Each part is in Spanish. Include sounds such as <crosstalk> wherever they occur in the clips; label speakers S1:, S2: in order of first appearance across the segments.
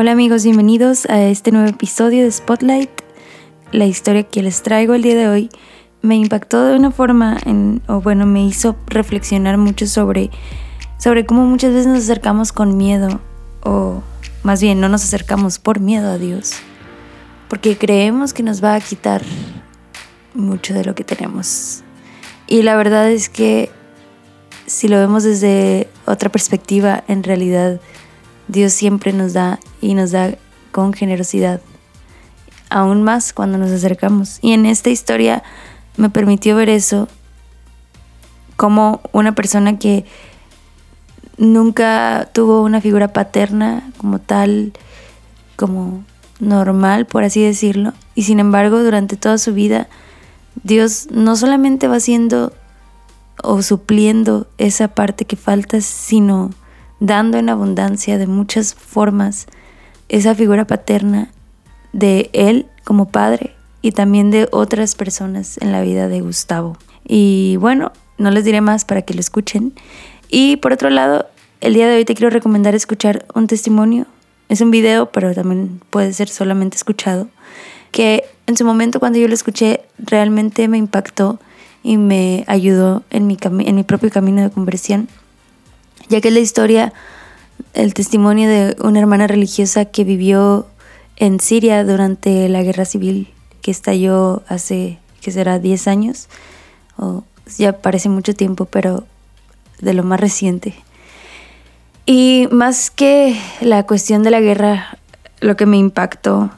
S1: Hola amigos, bienvenidos a este nuevo episodio de Spotlight. La historia que les traigo el día de hoy me impactó de una forma, en, o bueno, me hizo reflexionar mucho sobre, sobre cómo muchas veces nos acercamos con miedo, o más bien no nos acercamos por miedo a Dios, porque creemos que nos va a quitar mucho de lo que tenemos. Y la verdad es que si lo vemos desde otra perspectiva, en realidad Dios siempre nos da y nos da con generosidad, aún más cuando nos acercamos. Y en esta historia me permitió ver eso como una persona que nunca tuvo una figura paterna como tal, como normal, por así decirlo. Y sin embargo, durante toda su vida, Dios no solamente va haciendo o supliendo esa parte que falta, sino dando en abundancia de muchas formas esa figura paterna de él como padre y también de otras personas en la vida de Gustavo. Y bueno, no les diré más para que lo escuchen. Y por otro lado, el día de hoy te quiero recomendar escuchar un testimonio. Es un video, pero también puede ser solamente escuchado. Que en su momento cuando yo lo escuché realmente me impactó y me ayudó en mi, en mi propio camino de conversión ya que es la historia, el testimonio de una hermana religiosa que vivió en Siria durante la guerra civil que estalló hace, que será 10 años, o ya parece mucho tiempo, pero de lo más reciente. Y más que la cuestión de la guerra, lo que me impactó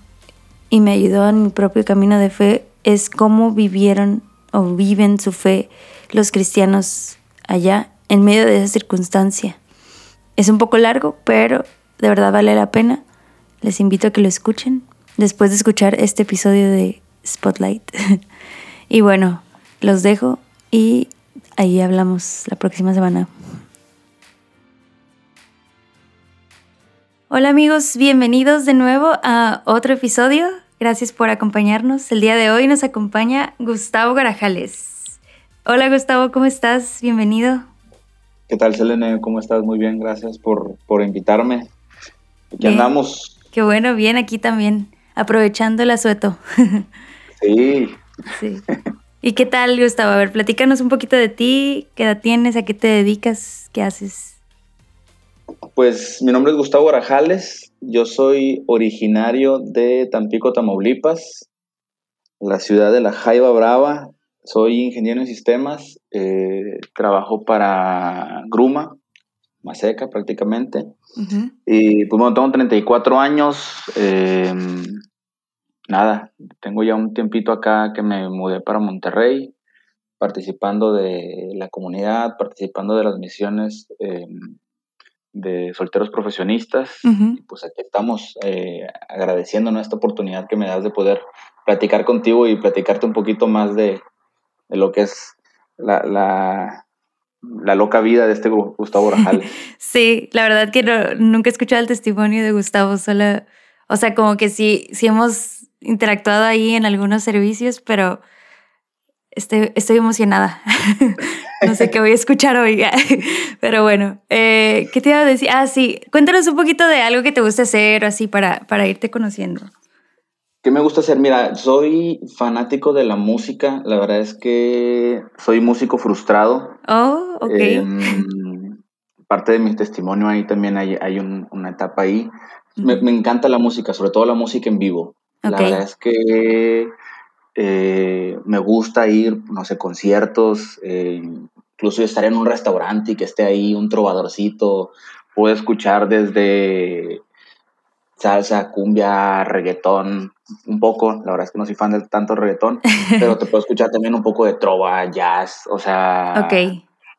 S1: y me ayudó en mi propio camino de fe es cómo vivieron o viven su fe los cristianos allá en medio de esa circunstancia. Es un poco largo, pero de verdad vale la pena. Les invito a que lo escuchen después de escuchar este episodio de Spotlight. <laughs> y bueno, los dejo y ahí hablamos la próxima semana. Hola amigos, bienvenidos de nuevo a otro episodio. Gracias por acompañarnos. El día de hoy nos acompaña Gustavo Garajales. Hola Gustavo, ¿cómo estás? Bienvenido.
S2: ¿Qué tal, Selene? ¿Cómo estás? Muy bien, gracias por, invitarme. Aquí andamos.
S1: Qué bueno, bien aquí también, aprovechando el asueto. <laughs>
S2: sí.
S1: sí. ¿Y qué tal, Gustavo? A ver, platícanos un poquito de ti, qué edad tienes, a qué te dedicas, qué haces.
S2: Pues mi nombre es Gustavo Arajales, yo soy originario de Tampico, Tamaulipas, la ciudad de La Jaiba Brava, soy ingeniero en sistemas, eh, trabajo para Gruma, Maseca prácticamente. Y pues bueno, tengo 34 años. Eh, nada, tengo ya un tiempito acá que me mudé para Monterrey, participando de la comunidad, participando de las misiones eh, de solteros profesionistas. y pues aquí estamos agradeciendo esta oportunidad que me das de poder platicar contigo y platicarte un poquito más de, de lo que es la, la, loca vida de este Gustavo Rajal. <laughs>
S1: sí, la verdad que nunca he escuchado el testimonio de Gustavo, solo, o sea, como que sí, sí hemos interactuado ahí en algunos servicios, pero estoy, estoy emocionada. <laughs> no sé qué voy a escuchar hoy, <laughs> pero bueno, eh, ¿qué te iba a decir? Ah, sí, cuéntanos un poquito de algo que te gusta hacer o así para, para irte conociendo.
S2: ¿Qué me gusta hacer? Mira, soy fanático de la música. La verdad es que soy músico frustrado.
S1: Oh, ok.
S2: Em, parte de mi testimonio ahí también hay, una etapa ahí. Me, encanta la música, sobre todo la música en vivo. La verdad es que eh, me gusta ir, no sé, conciertos, eh, incluso estar en un restaurante y que esté ahí un trovadorcito. Puedo escuchar desde salsa, cumbia, reggaetón, un poco, la verdad es que no soy fan de tanto reggaetón, <laughs> pero te puedo escuchar también un poco de trova, jazz, o sea,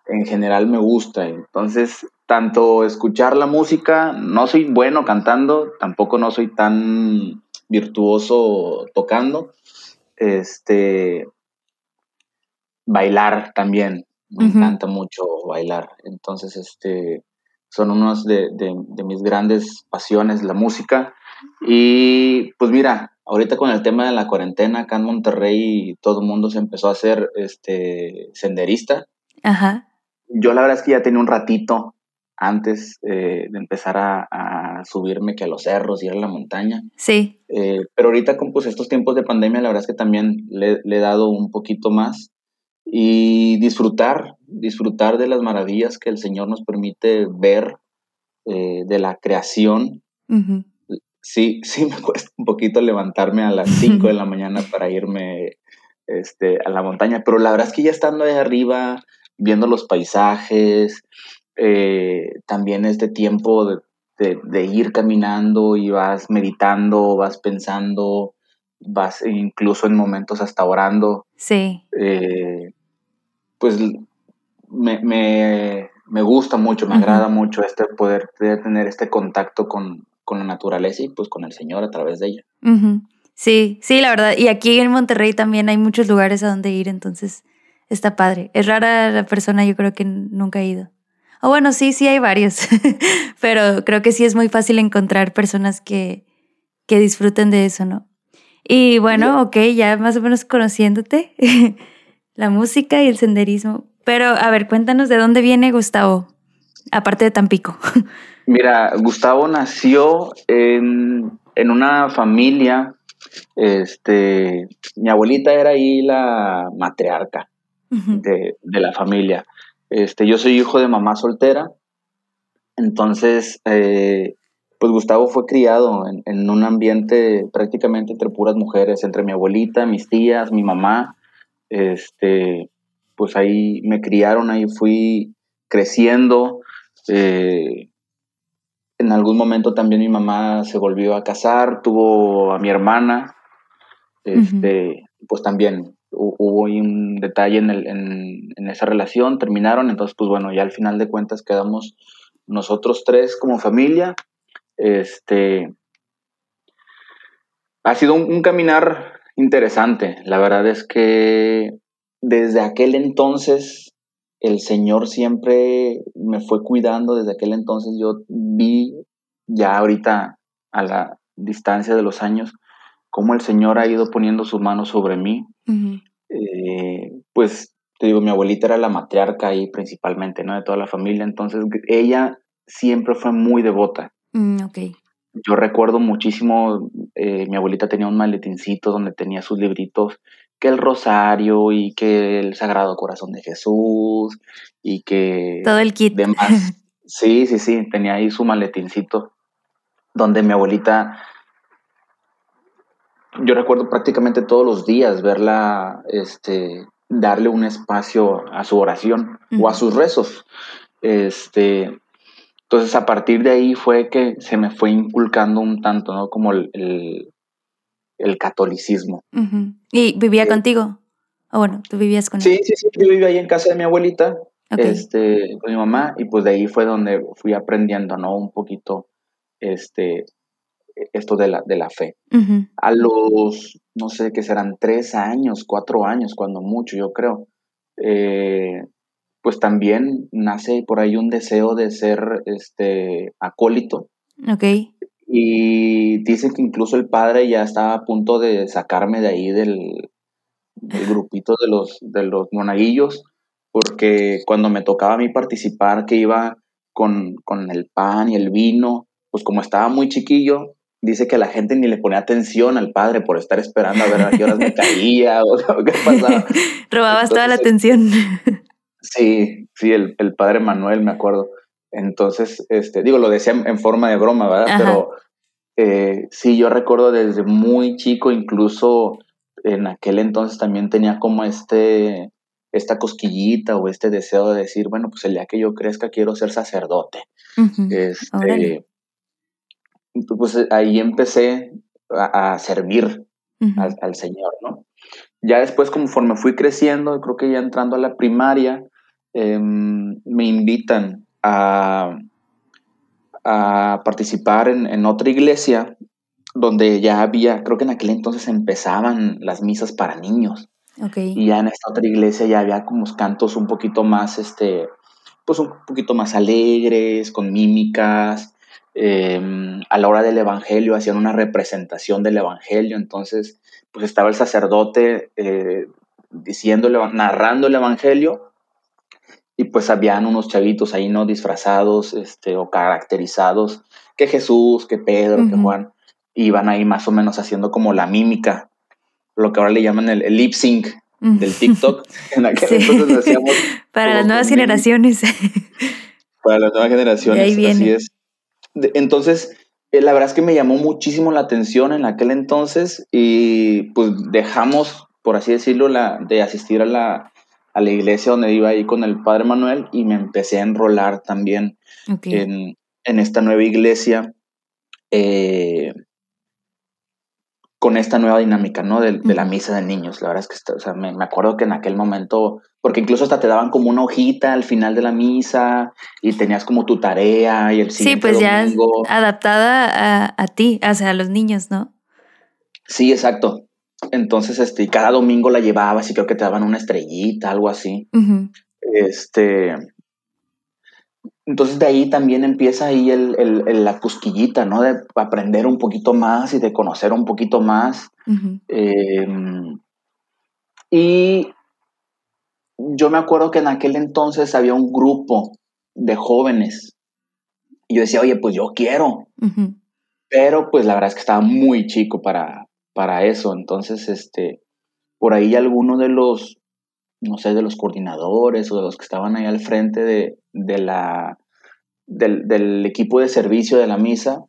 S2: en general me gusta. Entonces, tanto escuchar la música, no soy bueno cantando, tampoco no soy tan virtuoso tocando. Este, bailar también, me encanta mucho bailar. Entonces, este, son unas de, mis grandes pasiones, la música. Y pues mira, ahorita con el tema de la cuarentena acá en Monterrey, todo el mundo se empezó a hacer este senderista.
S1: Ajá.
S2: Yo la verdad es que ya tenía un ratito antes eh, de empezar a, subirme que a los cerros y ir a la montaña.
S1: Sí.
S2: Eh, pero ahorita con pues, estos tiempos de pandemia, la verdad es que también le, he dado un poquito más y disfrutar, disfrutar de las maravillas que el Señor nos permite ver eh, de la creación. Sí, <laughs> sí me cuesta un poquito levantarme a las 5 de la mañana para irme este, a la montaña, pero la verdad es que ya estando ahí arriba, viendo los paisajes, eh, también este tiempo de, ir caminando y vas meditando, vas pensando, vas incluso en momentos hasta orando.
S1: Sí.
S2: Eh, pues me, gusta mucho, me agrada mucho este poder tener este contacto con, la naturaleza y pues con el Señor a través de ella.
S1: Sí, sí, la verdad. Y aquí en Monterrey también hay muchos lugares a donde ir, entonces está padre. Es rara la persona, yo creo que nunca ha ido. O bueno, sí, sí hay varios, <laughs> pero creo que sí es muy fácil encontrar personas que, que disfruten de eso, ¿no? Y bueno, ok, ya más o menos conociéndote, <laughs> la música y el senderismo. Pero a ver, cuéntanos de dónde viene Gustavo, aparte de Tampico. <laughs>
S2: Mira, Gustavo nació en, en una familia, este, mi abuelita era ahí la matriarca de, de la familia. Este, yo soy hijo de mamá soltera, entonces, eh, pues Gustavo fue criado en, un ambiente prácticamente entre puras mujeres, entre mi abuelita, mis tías, mi mamá. Este, pues ahí me criaron, ahí fui creciendo. Eh, en algún momento también mi mamá se volvió a casar, tuvo a mi hermana. Este, pues también hubo un detalle en, el, en, esa relación, terminaron, entonces pues bueno, ya al final de cuentas quedamos nosotros tres como familia. Este, ha sido un, caminar interesante, la verdad es que desde aquel entonces el Señor siempre me fue cuidando, desde aquel entonces yo vi ya ahorita a la distancia de los años, cómo el Señor ha ido poniendo su mano sobre mí. Eh, pues te digo, mi abuelita era la matriarca ahí principalmente, ¿no? De toda la familia, entonces ella siempre fue muy devota.
S1: Mm,
S2: Yo recuerdo muchísimo, eh, mi abuelita tenía un maletincito donde tenía sus libritos, que el rosario y que el Sagrado Corazón de Jesús y que...
S1: Todo el kit. <laughs>
S2: Sí, sí, sí, tenía ahí su maletincito donde mi abuelita yo recuerdo prácticamente todos los días verla, este, darle un espacio a su oración o a sus rezos. Este, entonces a partir de ahí fue que se me fue inculcando un tanto, ¿no? Como el, el, catolicismo.
S1: ¿Y vivía eh, contigo? O bueno, tú vivías con
S2: Sí, sí, sí, yo vivía ahí en casa de mi abuelita, este, con mi mamá, y pues de ahí fue donde fui aprendiendo, ¿no? Un poquito, este, esto de la, de la fe. A los, no sé, qué serán tres años, cuatro años, cuando mucho, yo creo, eh, pues también nace por ahí un deseo de ser este, acólito.
S1: Ok.
S2: Y dicen que incluso el padre ya estaba a punto de sacarme de ahí del, grupito de los, de los monaguillos, porque cuando me tocaba a mí participar, que iba con, con el pan y el vino, pues como estaba muy chiquillo, dice que la gente ni le ponía atención al padre por estar esperando a ver a qué horas me <laughs> caía o, qué pasaba.
S1: Robabas toda la atención.
S2: Sí, sí, el, padre Manuel, me acuerdo. Entonces, este, digo, lo decía en, forma de broma, ¿verdad? Pero eh, sí, yo recuerdo desde muy chico, incluso en aquel entonces también tenía como este, esta cosquillita o este deseo de decir, bueno, pues el día que yo crezca quiero ser sacerdote. este, pues ahí empecé a, servir al, Señor, ¿no? Ya después, conforme fui creciendo, creo que ya entrando a la primaria, em, me invitan a, a participar en, otra iglesia donde ya había, creo que en aquel entonces empezaban las misas para niños. Y ya en esta otra iglesia ya había como cantos un poquito más, este, pues un poquito más alegres, con mímicas, Em, a la hora del Evangelio hacían una representación del Evangelio, entonces pues estaba el sacerdote eh, diciéndole, narrando el Evangelio y pues habían unos chavitos ahí, ¿no? Disfrazados, este, o caracterizados, que Jesús, que Pedro, que Juan, iban ahí más o menos haciendo como la mímica, lo que ahora le llaman el, lip sync del TikTok. <laughs> En aquel entonces
S1: decíamos. <laughs> <laughs> Para las nuevas generaciones.
S2: Para las nuevas generaciones, así es. Entonces, eh, la verdad es que me llamó muchísimo la atención en aquel entonces y pues dejamos, por así decirlo, la, de asistir a la, a la iglesia donde iba ahí con el Padre Manuel y me empecé a enrolar también en, en, esta nueva iglesia eh, con esta nueva dinámica, ¿no? De, de, la misa de niños. La verdad es que, o sea, me, me, acuerdo que en aquel momento, porque incluso hasta te daban como una hojita al final de la misa y tenías como tu tarea y el siguiente
S1: Sí, pues ya adaptada a, a ti, o sea, a los niños, ¿no?
S2: Sí, exacto. Entonces, este, cada domingo la llevabas y creo que te daban una estrellita, algo así. Este. Entonces de ahí también empieza ahí el, la cosquillita, ¿no? De aprender un poquito más y de conocer un poquito más. Em, y yo me acuerdo que en aquel entonces había un grupo de jóvenes. Y yo decía, oye, pues yo quiero. Pero pues la verdad es que estaba muy chico para, para eso. Entonces, este, por ahí algunos de los, no sé, de los coordinadores o de los que estaban ahí al frente de, la, del, equipo de servicio de la misa,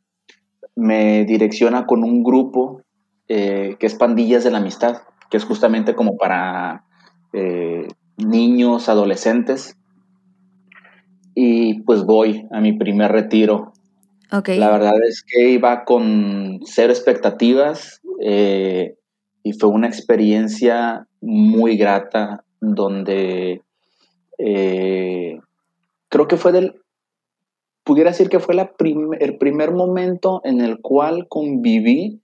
S2: me direcciona con un grupo eh, que es Pandillas de la Amistad, que es justamente como para eh, niños, adolescentes. Y pues voy a mi primer retiro. La verdad es que iba con cero expectativas, eh, y fue una experiencia muy grata donde eh, creo que fue del, pudiera decir que fue la el primer momento en el cual conviví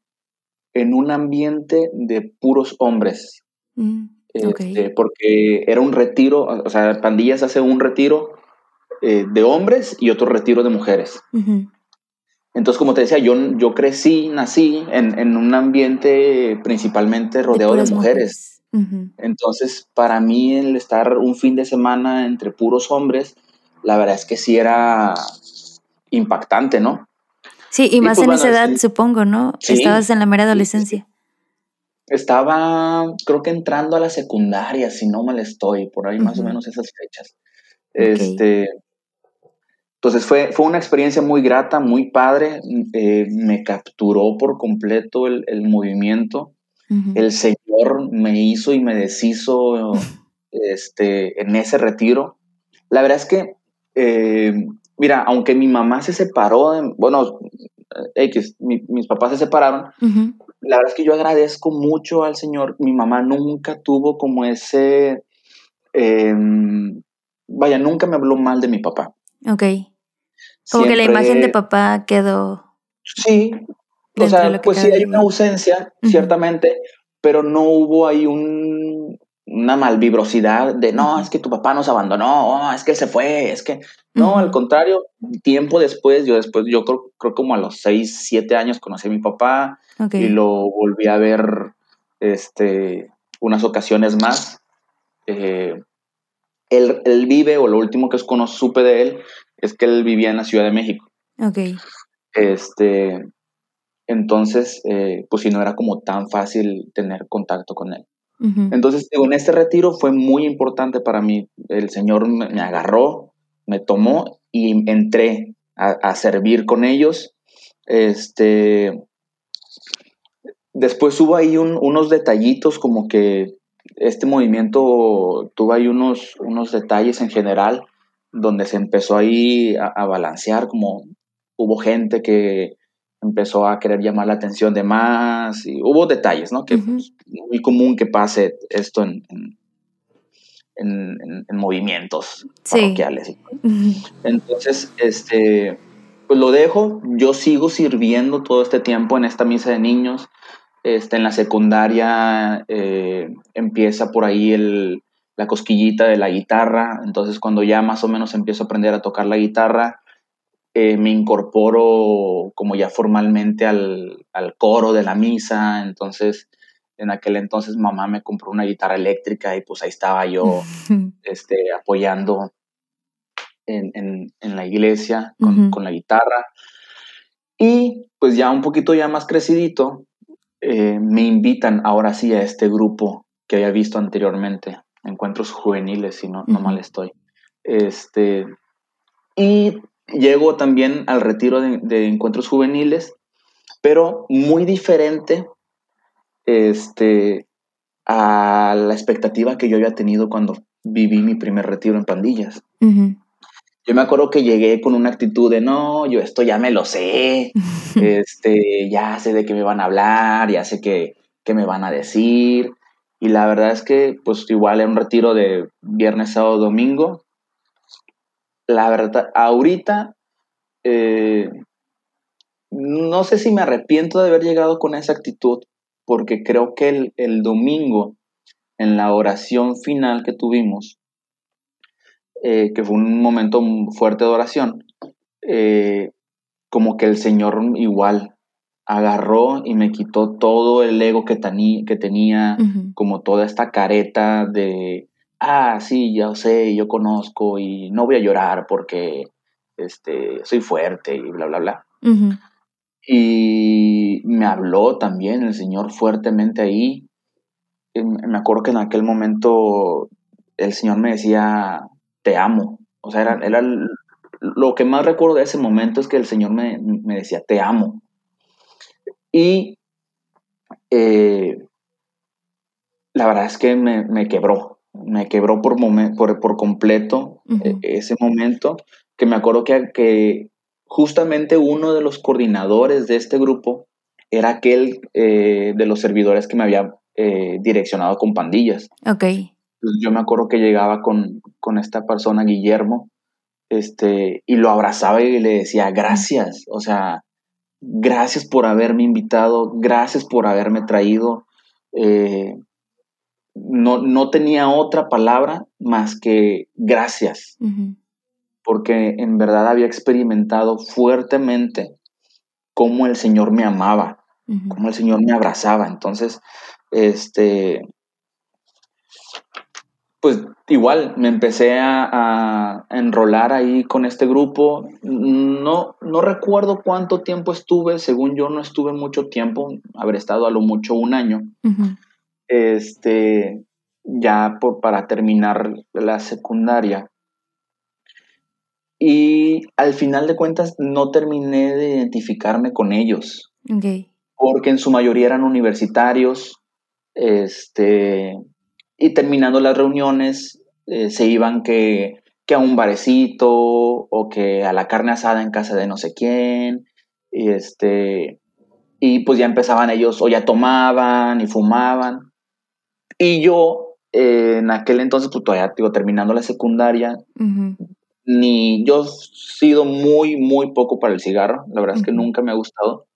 S2: en un ambiente de puros hombres. Mm, este, porque era un retiro, o sea, Pandillas hace un retiro eh, de hombres y otro retiro de mujeres. Entonces, como te decía, yo, yo crecí, nací en, un ambiente principalmente rodeado de, mujeres. Entonces, para mí el estar un fin de semana entre puros hombres, la verdad es que sí era impactante, ¿no?
S1: Sí, y, más pues, en esa edad, supongo, ¿no? Estabas en la mera adolescencia.
S2: Estaba, creo que entrando a la secundaria, si no mal estoy, por ahí más o menos esas fechas. Este, entonces fue, fue una experiencia muy grata, muy padre, eh, me capturó por completo el, movimiento. El Señor me hizo y me deshizo <laughs> este, en ese retiro. La verdad es que, eh, mira, aunque mi mamá se separó, bueno, X, mis papás se separaron, la verdad es que yo agradezco mucho al Señor. Mi mamá nunca tuvo como ese, em, vaya, nunca me habló mal de mi papá.
S1: Ok. Como que la imagen de papá quedó.
S2: Sí. O sea, pues sí hay una ausencia, ciertamente, pero no hubo ahí un, una malvibrosidad de no, es que tu papá nos abandonó, oh, es que se fue, es que. No, al contrario, tiempo después, yo después, yo creo, creo como a los 6, 7 años conocí a mi papá y lo volví a ver este, unas ocasiones más. Eh, él, vive, o lo último que supe de él, es que él vivía en la Ciudad de México.
S1: Ok.
S2: Este, entonces, eh, pues si no era como tan fácil tener contacto con él. Entonces, en este retiro fue muy importante para mí. El Señor me, agarró, me tomó y entré a, servir con ellos. Este, después hubo ahí unos detallitos como que este movimiento tuvo ahí unos, unos detalles en general donde se empezó ahí a, balancear, como hubo gente que empezó a querer llamar la atención de más y hubo detalles, ¿no? Que es muy común que pase esto en, en, movimientos parroquiales. Entonces, este, pues lo dejo, yo sigo sirviendo todo este tiempo en esta misa de niños, este, en la secundaria eh, empieza por ahí el, la cosquillita de la guitarra, entonces cuando ya más o menos empiezo a aprender a tocar la guitarra, eh, me incorporo como ya formalmente al, coro de la misa, entonces en aquel entonces mamá me compró una guitarra eléctrica y pues ahí estaba yo <laughs> este, apoyando en, la iglesia con, la guitarra. Y pues ya un poquito ya más crecidito, eh, me invitan ahora sí a este grupo que había visto anteriormente, Encuentros Juveniles, si no, no mal estoy. Este, y llego también al retiro de, Encuentros Juveniles, pero muy diferente este, a la expectativa que yo había tenido cuando viví mi primer retiro en pandillas. Yo me acuerdo que llegué con una actitud de, no, yo esto ya me lo sé, <laughs> este, ya sé de qué me van a hablar, ya sé qué, qué me van a decir. Y la verdad es que, pues igual en un retiro de viernes, sábado, domingo, la verdad, ahorita, eh, no sé si me arrepiento de haber llegado con esa actitud, porque creo que el, el domingo, en la oración final que tuvimos, eh, que fue un momento fuerte de oración, eh, como que el Señor igual agarró y me quitó todo el ego que, que tenía, como toda esta careta de, ah, sí, ya sé, yo conozco y no voy a llorar porque este, soy fuerte y bla, bla, bla. Y me habló también el Señor fuertemente ahí. Me acuerdo que en aquel momento el Señor me decía, te amo. O sea, era, era lo que más recuerdo de ese momento es que el Señor me, me decía, te amo. Y eh, la verdad es que me, quebró, me quebró por, por, por completo eh, ese momento, que me acuerdo que, que, justamente uno de los coordinadores de este grupo era aquel eh, de los servidores que me había direccionado con pandillas.
S1: Ok.
S2: Yo me acuerdo que llegaba con, con esta persona, Guillermo, este, y lo abrazaba y le decía, gracias, o sea, gracias por haberme invitado, gracias por haberme traído. Eh, no, no, tenía otra palabra más que gracias, porque en verdad había experimentado fuertemente cómo el Señor me amaba, cómo el Señor me abrazaba. Entonces, este, pues igual me empecé a, enrolar ahí con este grupo. No, no recuerdo cuánto tiempo estuve, según yo no estuve mucho tiempo, haber estado a lo mucho un año. Este, ya por, para terminar la secundaria. Y al final de cuentas no terminé de identificarme con ellos. Porque en su mayoría eran universitarios. Este, y terminando las reuniones, eh, se iban que, que, a un barecito o que a la carne asada en casa de no sé quién. Y, este, y pues ya empezaban ellos, o ya tomaban y fumaban. Y yo, eh, en aquel entonces, pues todavía, digo, terminando la secundaria, ni yo he sido muy, muy poco para el cigarro. La verdad es que nunca me ha gustado.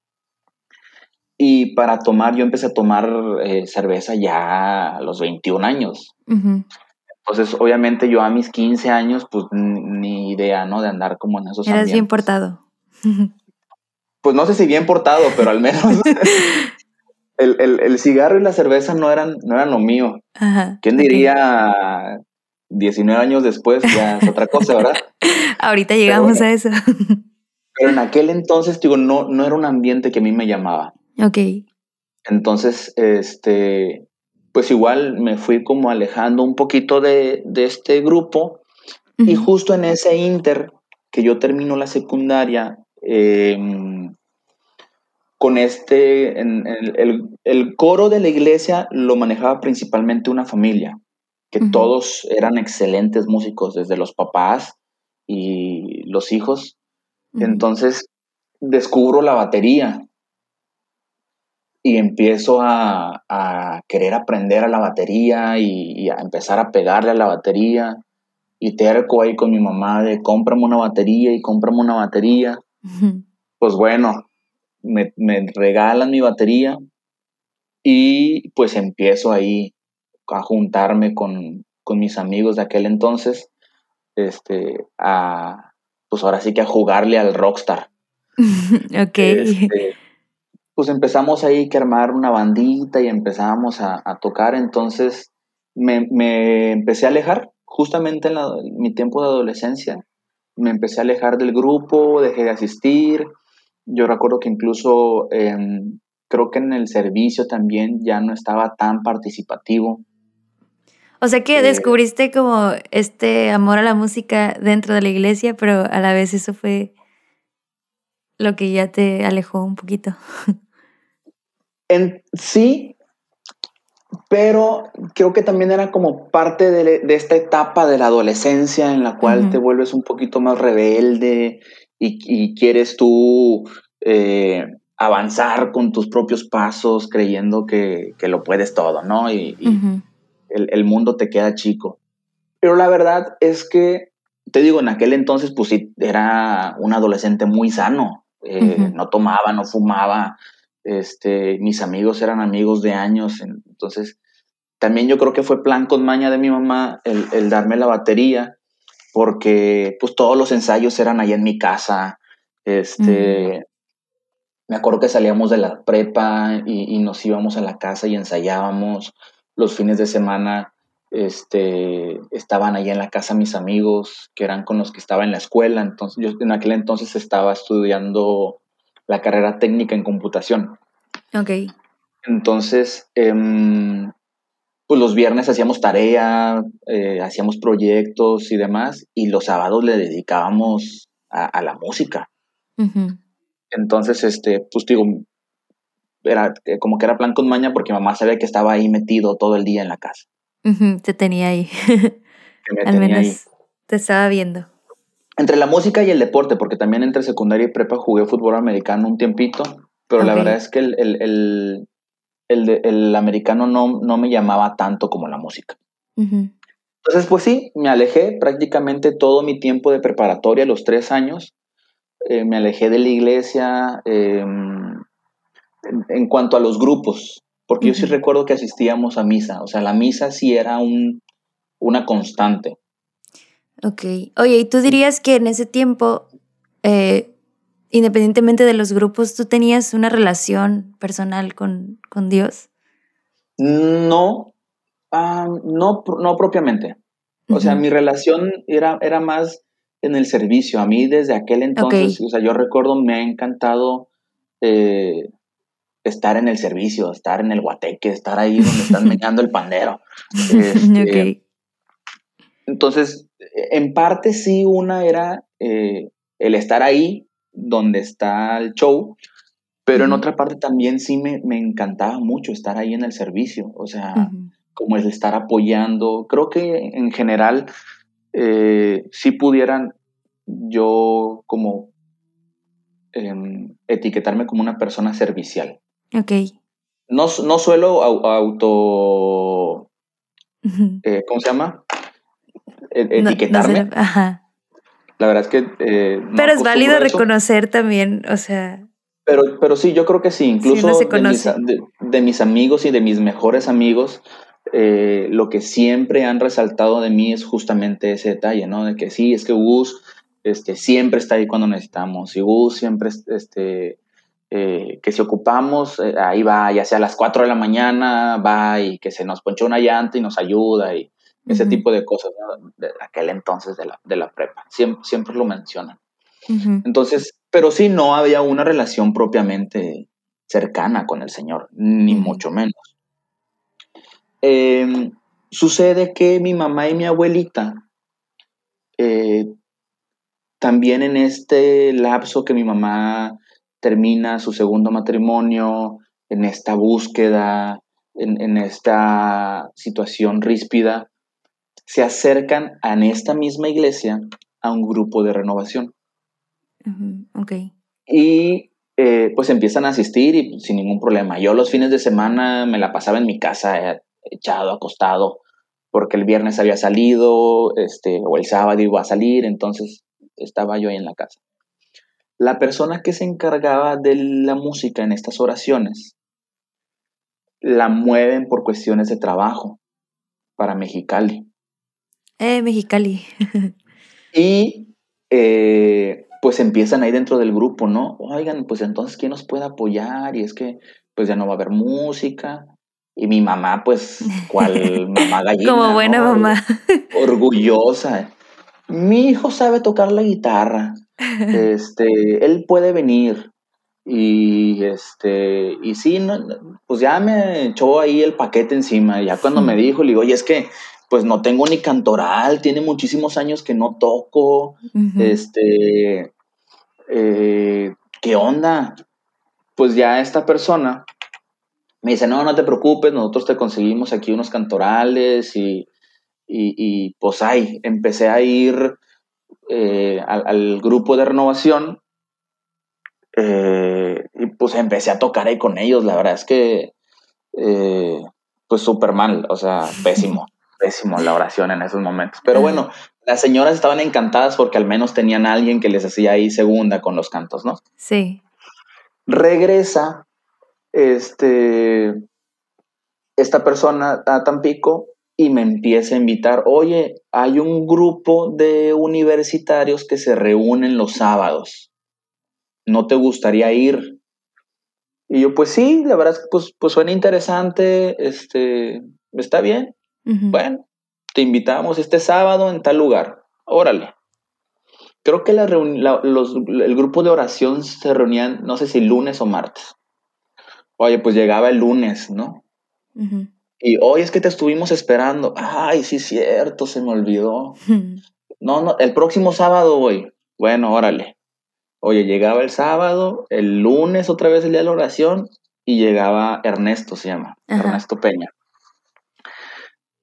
S2: Y para tomar, yo empecé a tomar eh, cerveza ya a los 21 años. Entonces, obviamente yo a mis 15 años, pues ni idea, ¿no? De andar como en esos
S1: Eras bien portado.
S2: Pues no sé si bien portado, pero al menos <laughs> el, cigarro y la cerveza no eran, no eran lo mío. ¿Quién diría 19 años después? Ya es otra cosa, ¿verdad? <laughs>
S1: Ahorita llegamos a eso.
S2: pero en aquel entonces, digo, no, no era un ambiente que a mí me llamaba.
S1: Ok.
S2: Entonces, este, pues igual me fui como alejando un poquito de, este grupo y justo en ese inter que yo termino la secundaria, em, con este, el, coro de la iglesia lo manejaba principalmente una familia, que todos eran excelentes músicos, desde los papás y los hijos. Entonces descubro la batería y empiezo a, querer aprender a la batería y, a empezar a pegarle a la batería y terco ahí con mi mamá de cómprame una batería y cómprame una batería. <laughs> Pues bueno, me, regalan mi batería y pues empiezo ahí a juntarme con, mis amigos de aquel entonces, este, a, pues ahora sí que a jugarle al rockstar. <laughs>
S1: ok. Este,
S2: pues empezamos ahí que armar una bandita y empezamos a, tocar, entonces me, empecé a alejar justamente en, mi tiempo de adolescencia, me empecé a alejar del grupo, dejé de asistir. Yo recuerdo que incluso creo que en el servicio también ya no estaba tan participativo.
S1: O sea que eh, descubriste como este amor a la música dentro de la iglesia, pero a la vez eso fue lo que ya te alejó un poquito.
S2: En, sí, pero creo que también era como parte de, esta etapa de la adolescencia en la cual te vuelves un poquito más rebelde y, quieres tú eh, avanzar con tus propios pasos creyendo que, lo puedes todo, ¿no? Y, el, mundo te queda chico. Pero la verdad es que, te digo, en aquel entonces pues sí, era un adolescente muy sano. Eh, no tomaba, no fumaba, este, mis amigos eran amigos de años, entonces también yo creo que fue plan con maña de mi mamá el, darme la batería, porque pues todos los ensayos eran ahí en mi casa, este, me acuerdo que salíamos de la prepa y, nos íbamos a la casa y ensayábamos, los fines de semana este, estaban ahí en la casa mis amigos, que eran con los que estaba en la escuela. Entonces, yo en aquel entonces estaba estudiando la carrera técnica en computación.
S1: Ok.
S2: Entonces, em, pues los viernes hacíamos tarea, eh, hacíamos proyectos y demás, y los sábados le dedicábamos a, la música. Entonces, este, pues digo, era eh, como que era plan con maña porque mamá sabía que estaba ahí metido todo el día en la casa.
S1: Te tenía ahí. Al menos te estaba viendo.
S2: Entre la música y el deporte, porque también entre secundaria y prepa jugué fútbol americano un tiempito, pero la verdad es que el, el, americano no, no, me llamaba tanto como la música. Entonces, pues sí, me alejé prácticamente todo mi tiempo de preparatoria, los tres años. Eh, me alejé de la iglesia em, en, cuanto a los grupos, porque yo sí recuerdo que asistíamos a misa, o sea, la misa sí era un, una constante.
S1: Ok. Oye, ¿y tú dirías que en ese tiempo, eh, independientemente de los grupos, tú tenías una relación personal con, Dios?
S2: No, ah, no, no propiamente. O sea, mi relación era, era más en el servicio. A mí desde aquel entonces, o sea, yo recuerdo, me ha encantado eh, estar en el servicio, estar en el guateque, estar ahí donde están <laughs> meñando el pandero. <laughs> Este, entonces, en parte sí, una era eh, el estar ahí donde está el show, pero en otra parte también sí me, encantaba mucho estar ahí en el servicio, o sea, como el estar apoyando. Creo que en general eh, sí pudieran yo como em, etiquetarme como una persona servicial.
S1: Ok.
S2: No, no suelo auto... Eh, ¿Cómo se llama? E, etiquetarme. ajá. La verdad es que... Eh,
S1: pero es válido reconocer también, o sea...
S2: Pero, pero sí, yo creo que sí, incluso de, mis, amigos y de mis mejores amigos, eh, lo que siempre han resaltado de mí es justamente ese detalle, ¿no? De que sí, es que Gus este, siempre está ahí cuando necesitamos, y Gus siempre este, eh, que si ocupamos, eh, ahí va, ya sea a las 4 de la mañana, va y que se nos ponchó una llanta y nos ayuda y ese tipo de cosas de aquel entonces de la, de la prepa. Siempre, siempre lo mencionan. Entonces, pero sí no había una relación propiamente cercana con el Señor, ni mucho menos. Em, sucede que mi mamá y mi abuelita, eh, también en este lapso que mi mamá termina su segundo matrimonio, en esta búsqueda, en, esta situación ríspida, se acercan en esta misma iglesia a un grupo de renovación. Y eh, pues empiezan a asistir y sin ningún problema. Yo los fines de semana me la pasaba en mi casa, eh, echado, acostado, porque el viernes había salido, este, o el sábado iba a salir, entonces estaba yo ahí en la casa. La persona que se encargaba de la música en estas oraciones la mueven por cuestiones de trabajo para Mexicali.
S1: Eh, Mexicali. <laughs>
S2: y eh, pues empiezan ahí dentro del grupo, ¿no? Oigan, pues entonces, ¿quién nos puede apoyar? Y es que pues ya no va a haber música. Y mi mamá, pues, cual <laughs> mamá gallina.
S1: Como buena mamá.
S2: Orgullosa. mi hijo sabe tocar la guitarra, <laughs> este, él puede venir. Y este, y sí, no, pues ya me echó ahí el paquete encima. Ya cuando me dijo, le digo, oye, es que pues no tengo ni cantoral, tiene muchísimos años que no toco. Este, eh, ¿qué onda? Pues ya esta persona me dice, no, no te preocupes, nosotros te conseguimos aquí unos cantorales y, y, pues ahí, empecé a ir eh, al, grupo de renovación eh, y pues empecé a tocar ahí con ellos, la verdad es que eh, pues súper mal, o sea, <laughs> pésimo, pésimo la oración en esos momentos. Pero bueno, las señoras estaban encantadas porque al menos tenían a alguien que les hacía ahí segunda con los cantos, ¿no?
S1: Sí.
S2: Regresa este, esta persona a Tampico y me empieza a invitar, oye, hay un grupo de universitarios que se reúnen los sábados. ¿No te gustaría ir? Y yo, pues sí, la verdad es que pues, pues suena interesante, este, está bien. Bueno, te invitamos este sábado en tal lugar. Órale. Creo que la los, el grupo de oración se reunían, no sé si lunes o martes. Oye, pues llegaba el lunes, ¿no? Y hoy es que te estuvimos esperando. Ay, sí, cierto, se me olvidó. <laughs> no, no, el próximo sábado voy. Bueno, órale. Oye, llegaba el sábado, el lunes otra vez el día de la oración y llegaba Ernesto, se llama, Ernesto Peña.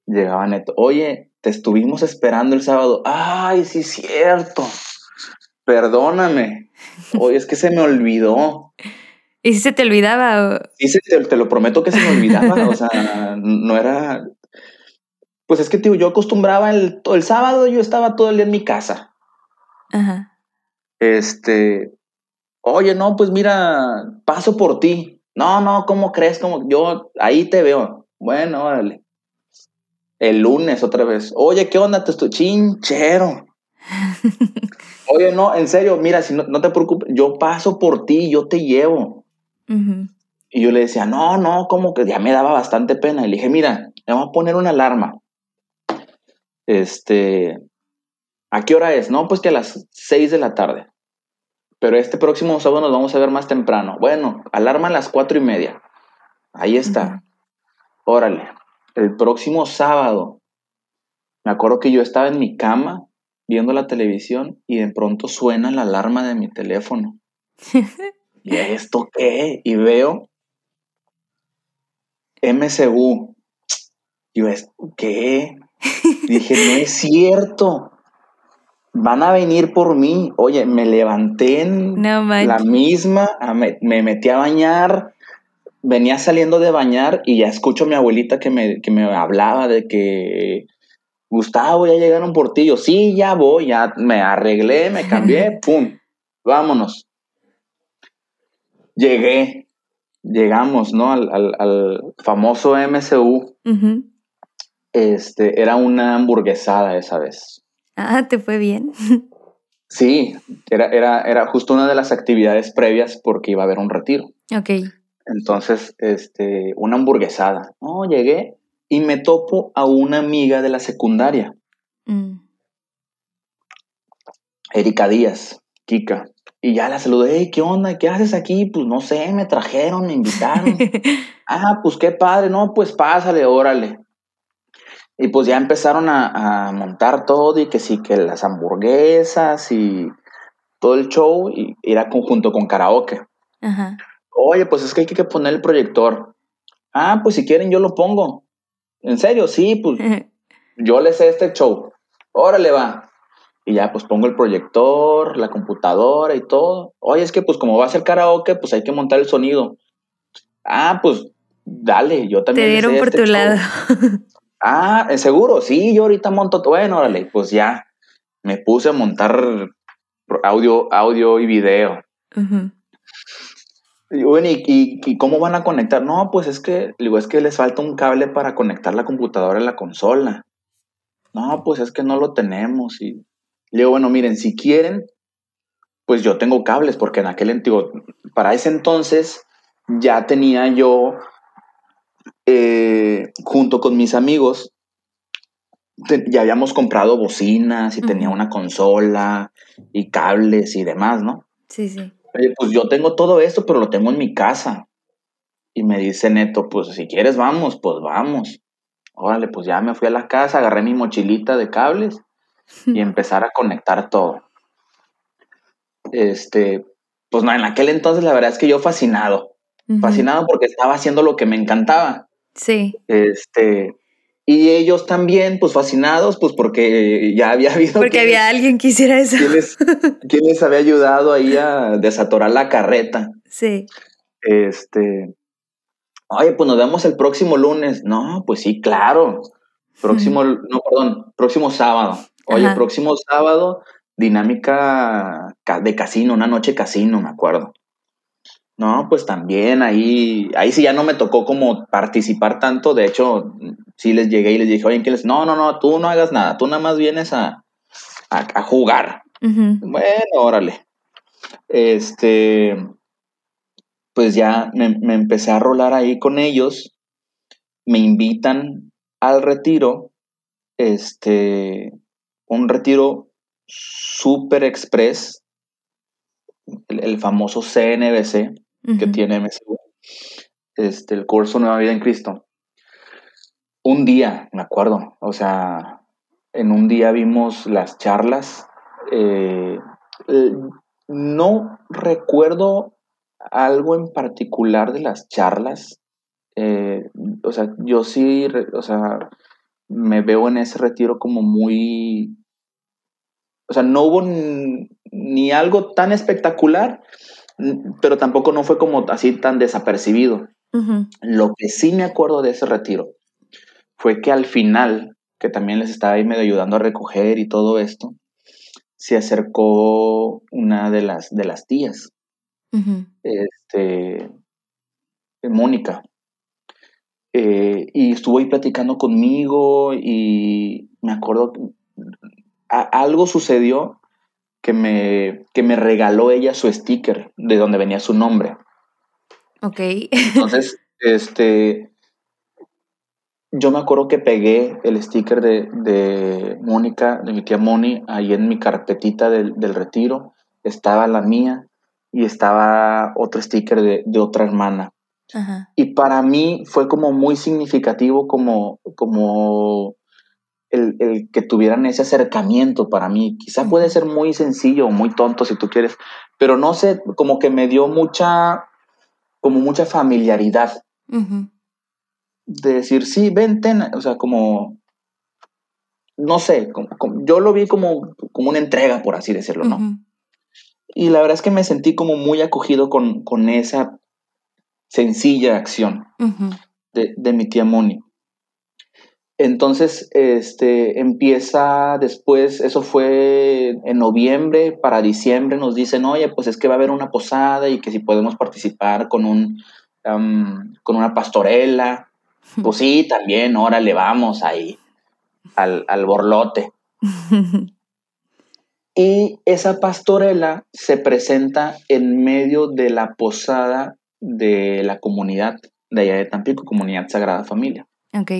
S2: Llegaba Neto. Oye, te estuvimos esperando el sábado. Ay, sí, cierto. Perdóname. Oye, es que se me olvidó.
S1: ¿Y si se te olvidaba?
S2: Sí, te, lo prometo que se me olvidaba. o sea, no era. Pues es que, tío, yo acostumbraba el, el sábado, yo estaba todo el día en mi casa. Ajá. Este. Oye, no, pues mira, paso por ti. No, no, ¿cómo crees? Como yo ahí te veo. Bueno, órale. El lunes otra vez. Oye, ¿qué onda? Te estoy chinchero. <laughs> Oye, no, en serio, mira, si no, no te preocupes, yo paso por ti, yo te llevo. Y yo le decía, no, no, como que ya me daba bastante pena. Y le dije, mira, le vamos a poner una alarma. Este, ¿a qué hora es? No, pues que a las 6 de la tarde. Pero este próximo sábado nos vamos a ver más temprano. Bueno, alarma a las cuatro y media. Ahí está. Órale. El próximo sábado, me acuerdo que yo estaba en mi cama viendo la televisión y de pronto suena la alarma de mi teléfono. <laughs> ¿y esto qué? Y veo MCU. Y yo, ¿qué? dije, no es cierto. Van a venir por mí. Oye, me levanté en la misma, me, metí a bañar, venía saliendo de bañar y ya escucho a mi abuelita que me, que me hablaba de que Gustavo, ya llegaron por ti. Yo, sí, ya voy, ya me arreglé, me cambié, <laughs> pum, vámonos llegué, llegamos, ¿no? Al, famoso MCU. Este, era una hamburguesada esa vez.
S1: Ah, ¿te fue bien? <laughs>
S2: Sí, era, era, era justo una de las actividades previas porque iba a haber un retiro.
S1: Ok.
S2: Entonces, este, una hamburguesada. No, llegué y me topo a una amiga de la secundaria. Mm. Erika Díaz, Kika. Y ya la saludé, ¿qué onda? ¿Qué haces aquí? Pues no sé, me trajeron, me invitaron. <laughs> ah, pues qué padre, no, pues pásale, órale. Y pues ya empezaron a, montar todo y que sí, que las hamburguesas y todo el show y era conjunto con karaoke. Ajá. Oye, pues es que hay que poner el proyector. Ah, pues si quieren yo lo pongo. ¿En serio? Sí, pues <laughs> yo les sé este show. Órale, va. Y ya pues pongo el proyector, la computadora y todo. Oye, es que pues como va a ser karaoke, pues hay que montar el sonido. Ah, pues dale, yo también.
S1: Te dieron por este tu lado. <laughs>
S2: Ah, seguro, sí, yo ahorita monto. Bueno, órale, pues ya me puse a montar audio, audio y video. Y bueno, ¿y, cómo van a conectar? No, pues es que, digo, es que les falta un cable para conectar la computadora a la consola. No, pues es que no lo tenemos. Y le digo, bueno, miren, si quieren, pues yo tengo cables, porque en aquel antiguo, para ese entonces ya tenía yo, eh, junto con mis amigos, ya habíamos comprado bocinas y tenía una consola y cables y demás, ¿no?
S1: Sí, sí.
S2: Pues yo tengo todo esto, pero lo tengo en mi casa. Y me dice Neto, pues si quieres vamos, pues vamos. Órale, pues ya me fui a la casa, agarré mi mochilita de cables <laughs> y empezar a conectar todo. Este, pues no, en aquel entonces la verdad es que yo fascinado. Fascinado porque estaba haciendo lo que me encantaba.
S1: Sí.
S2: Este, y ellos también, pues fascinados, pues porque ya había habido.
S1: Porque había alguien que hiciera eso.
S2: ¿quién les, <laughs> había ayudado ahí a desatorar la carreta?
S1: Sí.
S2: Este. Oye, pues nos vemos el próximo lunes. No, pues sí, claro. Próximo, no, perdón, próximo sábado. Oye, próximo sábado, dinámica de casino, una noche casino, me acuerdo. No, pues también ahí, ahí sí ya no me tocó como participar tanto. De hecho, sí les llegué y les dije, oye, ¿qué les? No, no, no, tú no hagas nada, tú nada más vienes a, a, jugar. Bueno, órale. Este, pues ya me, me, empecé a rolar ahí con ellos. Me invitan al retiro. Este, un retiro super express, el famoso CNBC que tiene MSU, este, el curso Nueva Vida en Cristo. Un día, me acuerdo, o sea, en un día vimos las charlas. Eh, no recuerdo algo en particular de las charlas. Eh, o sea, yo sí, o sea, me veo en ese retiro como muy... O sea, no hubo ni algo tan espectacular, pero tampoco no fue como así tan desapercibido. Lo que sí me acuerdo de ese retiro fue que al final, que también les estaba ahí medio ayudando a recoger y todo esto, se acercó una de las, de las tías, este, Mónica, eh, y estuvo ahí platicando conmigo y me acuerdo algo sucedió que me, que me regaló ella su sticker de donde venía su nombre.
S1: Ok.
S2: Entonces, <laughs> este, yo me acuerdo que pegué el sticker de, Mónica, de mi tía Moni, ahí en mi carpetita del, retiro. Estaba la mía y estaba otro sticker de, otra hermana. Y para mí fue como muy significativo como, como el, que tuvieran ese acercamiento para mí. Quizá puede ser muy sencillo o muy tonto si tú quieres, pero no sé, como que me dio mucha, como mucha familiaridad. De decir, sí, vente, o sea, como, no sé, yo lo vi como, como una entrega, por así decirlo, ¿no? Y la verdad es que me sentí como muy acogido con, con esa sencilla acción de, de mi tía Moni. Entonces, este, empieza después, eso fue en noviembre, para diciembre nos dicen, oye, pues es que va a haber una posada y que si podemos participar con, un, con una pastorela. Pues sí, también, órale, vamos ahí, al, al borlote. <laughs> y esa pastorela se presenta en medio de la posada de la comunidad de allá de Tampico, Comunidad Sagrada Familia.
S1: Ok.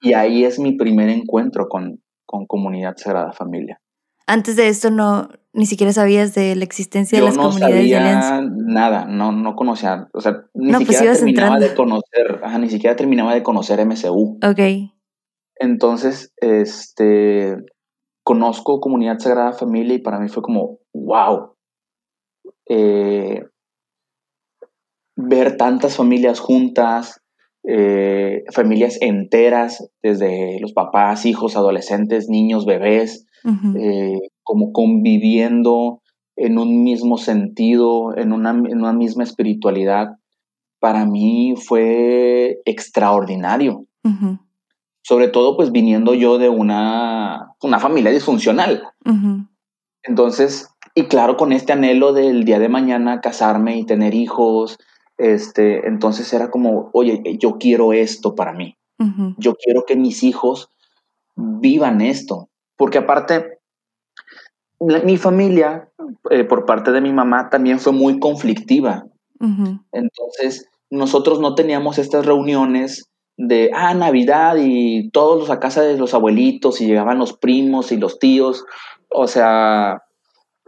S2: Y ahí es mi primer encuentro con, Comunidad Sagrada Familia.
S1: Antes de esto no, ni siquiera sabías de la existencia de las comunidades de alianza.
S2: Nada, no, no conocía, o sea, ni pues siquiera terminaba de conocer, ni siquiera terminaba de conocer MCU.
S1: Ok.
S2: Entonces, este, conozco Comunidad Sagrada Familia y para mí fue como, wow. Eh, ver tantas familias juntas, eh, familias enteras, desde los papás, hijos, adolescentes, niños, bebés, eh, como conviviendo en un mismo sentido, en una, misma espiritualidad, para mí fue extraordinario. Sobre todo, pues viniendo yo de una, una familia disfuncional. Entonces, y claro, con este anhelo del día de mañana casarme y tener hijos, este, entonces era como, oye, yo quiero esto para mí. Yo quiero que mis hijos vivan esto. Porque aparte, mi familia, eh, por parte de mi mamá, también fue muy conflictiva. Entonces, nosotros no teníamos estas reuniones de, ah, Navidad y todos a casa de los abuelitos y llegaban los primos y los tíos. O sea,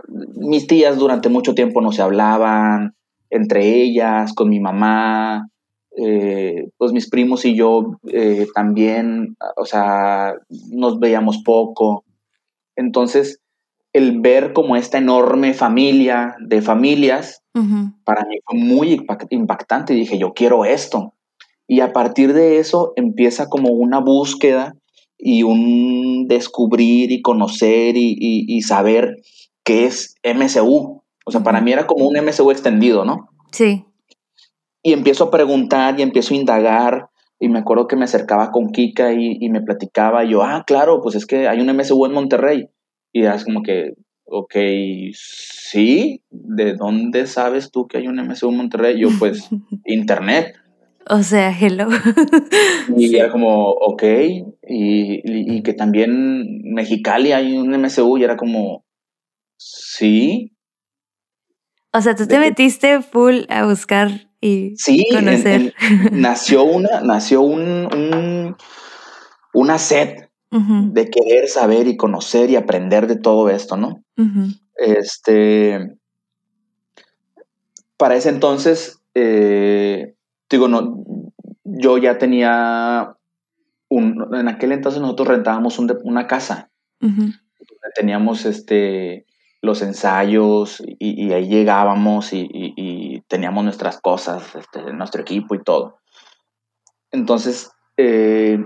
S2: mis tías durante mucho tiempo no se hablaban, entre ellas, con mi mamá, eh, pues mis primos y yo eh, también, o sea, nos veíamos poco. Entonces, el ver como esta enorme familia de familias, para mí fue muy impactante. Dije, yo quiero esto. Y a partir de eso empieza como una búsqueda y un descubrir y conocer y, saber qué es MSU. O sea, para mí era como un MSU extendido, ¿no?
S1: Sí.
S2: Y empiezo a preguntar y empiezo a indagar. Y me acuerdo que me acercaba con Kika y, me platicaba. Y yo, ah, claro, pues es que hay un MSU en Monterrey. Y es como que, ok, sí, ¿de dónde sabes tú que hay un MSU en Monterrey? Yo, pues, <laughs> internet.
S1: O sea, hello.
S2: y <laughs> era como, ok, y, que también Mexicali hay un MSU y era como, sí.
S1: O sea, tú te metiste full a buscar y sí, conocer. <laughs>
S2: nació una, nació un, una sed de querer saber y conocer y aprender de todo esto, ¿no? Este, para ese entonces, eh, digo, no, yo ya tenía un, en aquel entonces nosotros rentábamos una casa. Teníamos este, los ensayos y, ahí llegábamos y, teníamos nuestras cosas, este, nuestro equipo y todo. Entonces, eh,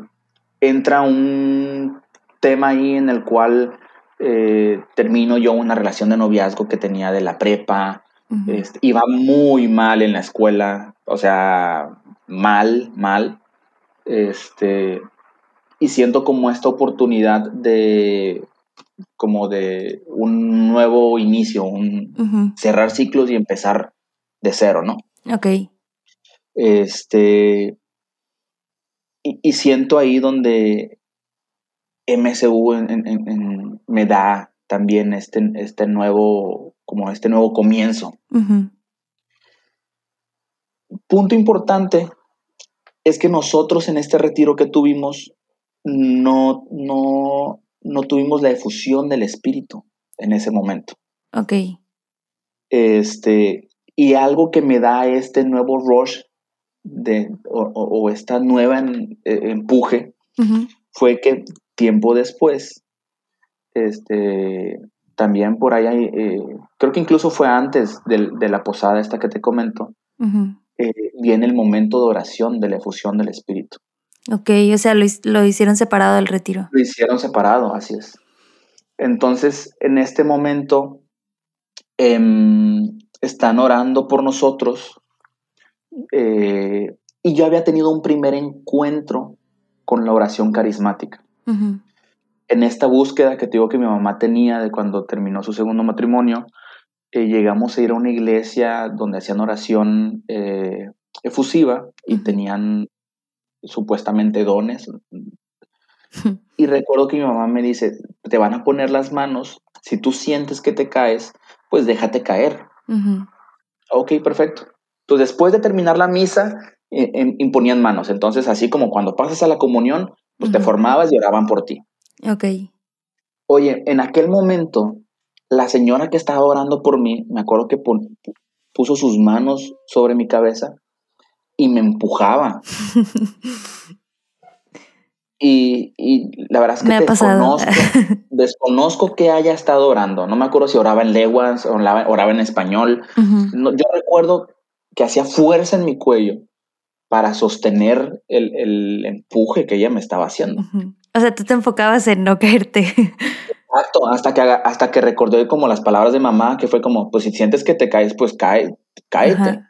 S2: entra un tema ahí en el cual eh, termino yo una relación de noviazgo que tenía de la prepa. Este, iba muy mal en la escuela, o sea, mal, mal. Este, y siento como esta oportunidad de como de un nuevo inicio, un cerrar ciclos y empezar de cero, ¿no?
S1: Ok.
S2: Este, y, siento ahí donde MSU me da también este, este nuevo, como este nuevo comienzo. Punto importante es que nosotros en este retiro que tuvimos no, no, no tuvimos la efusión del espíritu en ese momento.
S1: Ok.
S2: Este, y algo que me da este nuevo rush de, o, esta nueva eh, empuje fue que tiempo después, este, también por ahí, eh, creo que incluso fue antes de, la posada esta que te comento, eh, viene el momento de oración de la efusión del Espíritu.
S1: Ok, o sea, lo, lo, hicieron separado del retiro.
S2: Lo hicieron separado, así es. Entonces, en este momento, em, están orando por nosotros eh, y yo había tenido un primer encuentro con la oración carismática. En esta búsqueda que te digo que mi mamá tenía de cuando terminó su segundo matrimonio, eh, llegamos a ir a una iglesia donde hacían oración eh, efusiva y tenían supuestamente dones. <laughs> y recuerdo que mi mamá me dice, te van a poner las manos, si tú sientes que te caes, pues déjate caer. Ok, perfecto. Entonces, después de terminar la misa, eh, em, imponían manos. Entonces, así como cuando pasas a la comunión, pues te formabas y oraban por ti.
S1: Ok.
S2: Oye, en aquel momento, la señora que estaba orando por mí, me acuerdo que puso sus manos sobre mi cabeza y me empujaba. <laughs> y, la verdad es que desconozco, <laughs> desconozco que haya estado orando. No me acuerdo si oraba en lenguas o oraba, en español. yo recuerdo que hacía fuerza en mi cuello para sostener el, empuje que ella me estaba haciendo.
S1: O sea, tú te enfocabas en no caerte. <laughs>
S2: Exacto, hasta que, hasta que recordé como las palabras de mamá, que fue como, pues si sientes que te caes, pues cae, cáete.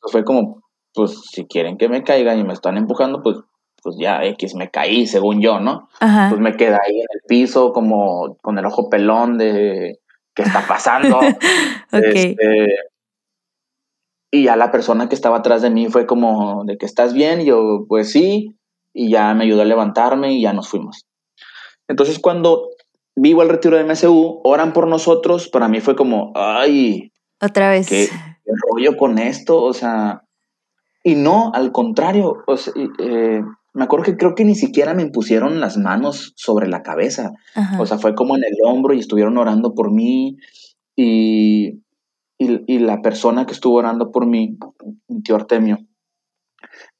S2: fue como, pues si quieren que me caiga y me están empujando, pues, pues ya X, me caí, según yo, ¿no? Pues me quedé ahí en el piso como con el ojo pelón de qué está pasando. <laughs> okay. Este, y ya la persona que estaba atrás de mí fue como, ¿de que estás bien? Y yo, pues sí. Y ya me ayudó a levantarme y ya nos fuimos. Entonces cuando vivo el retiro de MSU, oran por nosotros, para mí fue como, ay.
S1: Otra vez.
S2: ¿Qué, rollo con esto? O sea, y no, al contrario, eh, me acuerdo que creo que ni siquiera me impusieron las manos sobre la cabeza. O sea, fue como en el hombro y estuvieron orando por mí. Y, y, la persona que estuvo orando por mí, mi tío Artemio,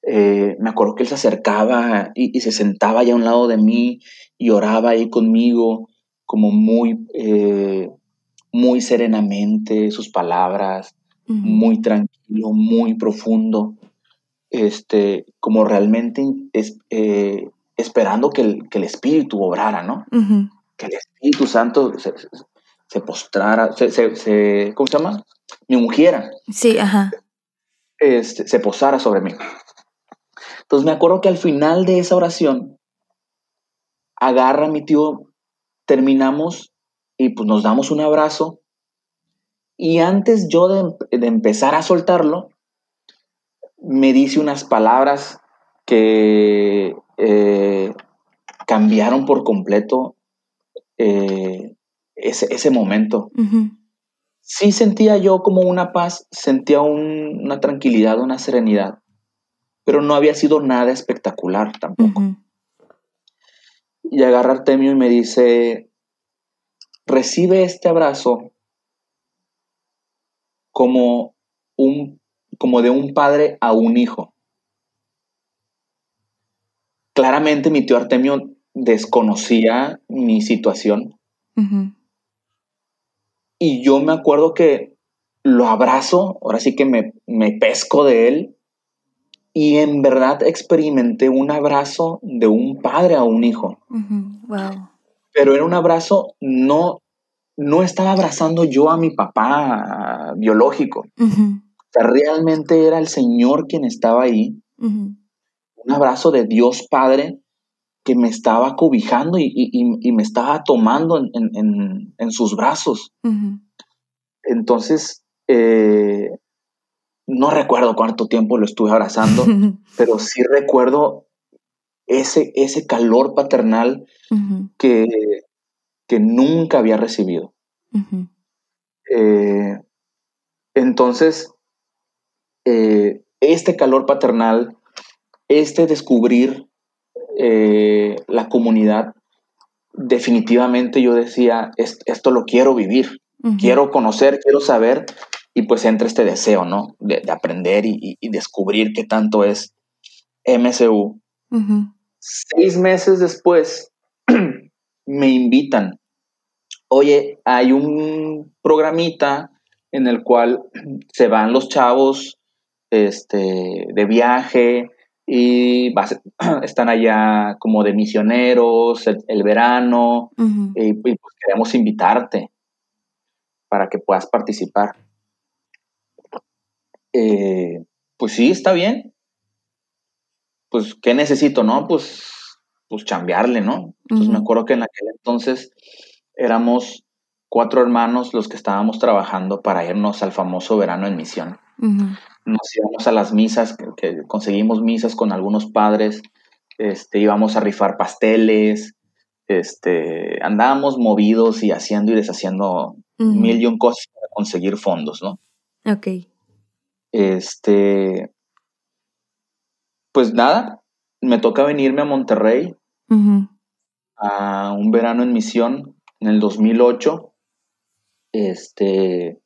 S2: eh, me acuerdo que él se acercaba y, se sentaba allá a un lado de mí y oraba ahí conmigo, como muy, eh, muy serenamente, sus palabras, muy tranquilo, muy profundo este, como realmente es, eh, esperando que el, que el, Espíritu obrara, ¿no? Que el Espíritu Santo se, se postrara, se, se, ¿cómo se llama? Me ungiera.
S1: Sí, ajá.
S2: Este, se posara sobre mí. Entonces me acuerdo que al final de esa oración, agarra a mi tío, terminamos y pues nos damos un abrazo. Y antes yo de, de empezar a soltarlo, me dice unas palabras que eh, cambiaron por completo eh, ese, momento. Sí sentía yo como una paz, sentía una tranquilidad, una serenidad, pero no había sido nada espectacular tampoco. Y agarra Artemio y me dice, recibe este abrazo como un como de un padre a un hijo. Claramente mi tío Artemio desconocía mi situación. Y yo me acuerdo que lo abrazo, ahora sí que me, pesco de él y en verdad experimenté un abrazo de un padre a un hijo. Pero era un abrazo, no, no estaba abrazando yo a mi papá biológico sea, realmente era el Señor quien estaba ahí. Un abrazo de Dios Padre que me estaba cobijando y, me estaba tomando en, sus brazos. Entonces, eh, no recuerdo cuánto tiempo lo estuve abrazando, <laughs> pero sí recuerdo ese, ese calor paternal que, que, nunca había recibido. Eh, entonces, eh, este calor paternal, este descubrir eh, la comunidad, definitivamente yo decía, esto lo quiero vivir, quiero conocer, quiero saber, y pues entra este deseo, ¿no? De, aprender y, descubrir qué tanto es MSU. Seis meses después <clears throat> me invitan, oye, hay un programita en el cual se van los chavos este, de viaje y <clears throat> están allá como de misioneros el, verano y, pues queremos invitarte para que puedas participar. Eh, pues sí, está bien. Pues, ¿qué necesito, no? Pues, pues chambearle, ¿no? Entonces me acuerdo que en aquel entonces éramos cuatro hermanos los que estábamos trabajando para irnos al famoso verano en misión nos íbamos a las misas, que, conseguimos misas con algunos padres, este, íbamos a rifar pasteles, este, andábamos movidos y haciendo y deshaciendo mil y un cosas para conseguir fondos, ¿no?
S1: Ok.
S2: Este, pues nada, me toca venirme a Monterrey a un verano en misión en el 2008. Este,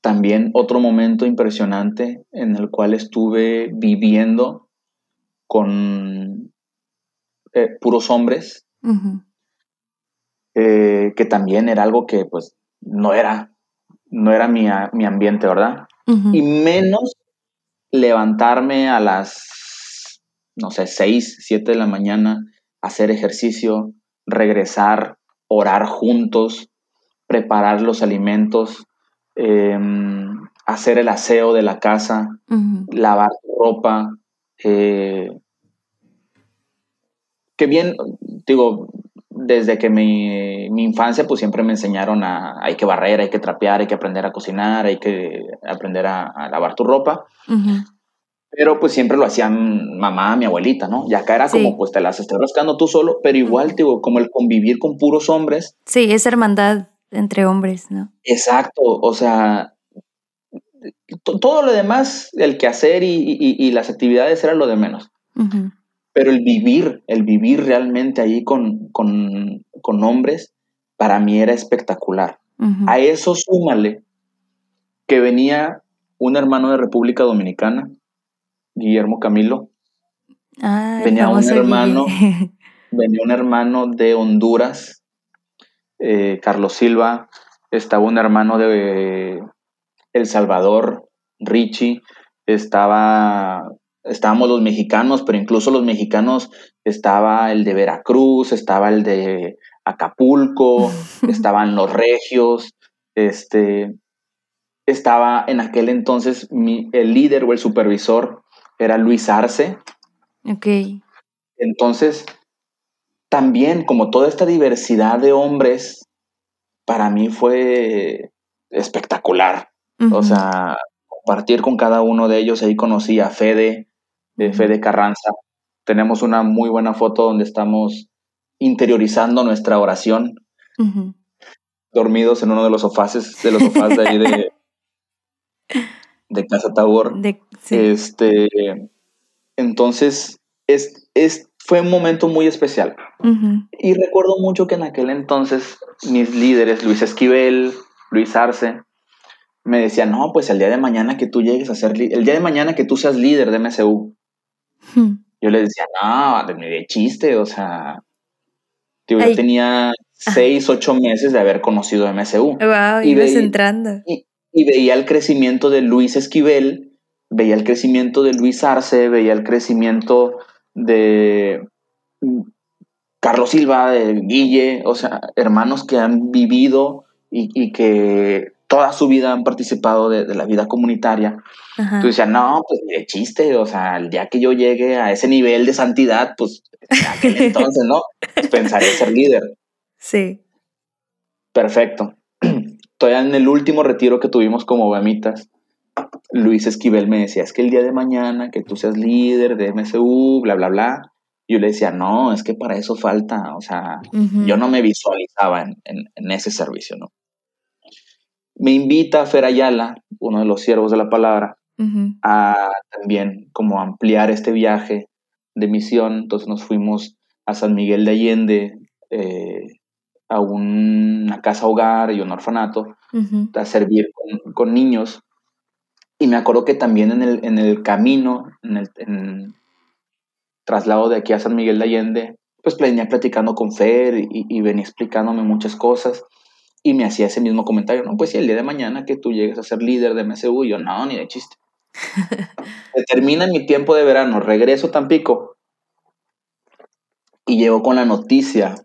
S2: también otro momento impresionante en el cual estuve viviendo con eh, puros hombres, eh, que también era algo que pues no era, no era mi, ambiente, ¿verdad? Y menos levantarme a las, no sé, 6, 7 de la mañana, hacer ejercicio, regresar, orar juntos, preparar los alimentos, Em, hacer el aseo de la casa, lavar ropa. Eh, que bien, digo, desde que mi, infancia, pues siempre me enseñaron a hay que barrer, hay que trapear, hay que aprender a cocinar, hay que aprender a, lavar tu ropa. Pero pues siempre lo hacían mamá, mi abuelita, ¿no? Y acá era como, pues te las estás rascando tú solo, pero igual, digo, como el convivir con puros hombres.
S1: Sí, esa hermandad entre hombres, ¿no?
S2: Exacto, o sea, todo lo demás, el quehacer y, y, las actividades era lo de menos. Pero el vivir, el vivir realmente ahí con, con, con hombres, para mí era espectacular. A eso súmale que venía un hermano de República Dominicana, Guillermo Camilo.
S1: Ah,
S2: venía un hermano, <laughs> venía un hermano de Honduras, eh, Carlos Silva, estaba un hermano de El Salvador, Richie, estaba, estábamos los mexicanos, pero incluso los mexicanos estaba el de Veracruz, estaba el de Acapulco, <laughs> estaban los regios, este, estaba en aquel entonces el líder o el supervisor era Luis Arce.
S1: Ok.
S2: Entonces, también como toda esta diversidad de hombres, para mí fue espectacular. O sea, compartir con cada uno de ellos, ahí conocí a Fede, de Fede Carranza. Tenemos una muy buena foto donde estamos interiorizando nuestra oración, dormidos en uno de los sofás, de los sofás de ahí de, <laughs> de Casa Tabor. Este, entonces, es, es, fue un momento muy especial. Y recuerdo mucho que en aquel entonces mis líderes, Luis Esquivel, Luis Arce, me decían, no, pues el día de mañana que tú llegues a ser, el día de mañana que tú seas líder de MSU. Yo les decía, no, de, chiste, o sea, yo tenía seis, ocho meses de haber conocido MSU.
S1: Wow, y ibas entrando.
S2: Y, y veía el crecimiento de Luis Esquivel, veía el crecimiento de Luis Arce, veía el crecimiento de Carlos Silva, de Guille, o sea, hermanos que han vivido y, que toda su vida han participado de, la vida comunitaria. Tú decías, no, pues de chiste, o sea, el día que yo llegue a ese nivel de santidad, pues aquel <laughs> entonces, ¿no? Pensaré ser líder.
S1: Sí.
S2: Perfecto <clears throat> todavía en el último retiro que tuvimos como Bamitas, Luis Esquivel me decía, es que el día de mañana que tú seas líder de MSU, bla, bla, bla. yo le decía, no, es que para eso falta, o sea, yo no me visualizaba en, ese servicio, ¿no? Me invita Fer Ayala, uno de los siervos de la palabra, a también como ampliar este viaje de misión. Entonces nos fuimos a San Miguel de Allende, eh, a una casa hogar y un orfanato a servir con, niños. Y me acuerdo que también en el, en el camino, en el traslado de aquí a San Miguel de Allende, pues venía platicando con Fer y, venía explicándome muchas cosas y me hacía ese mismo comentario, no, pues si el día de mañana que tú llegues a ser líder de MSU, yo no, ni de chiste. <laughs> termina mi tiempo de verano, regreso a Tampico y llego con la noticia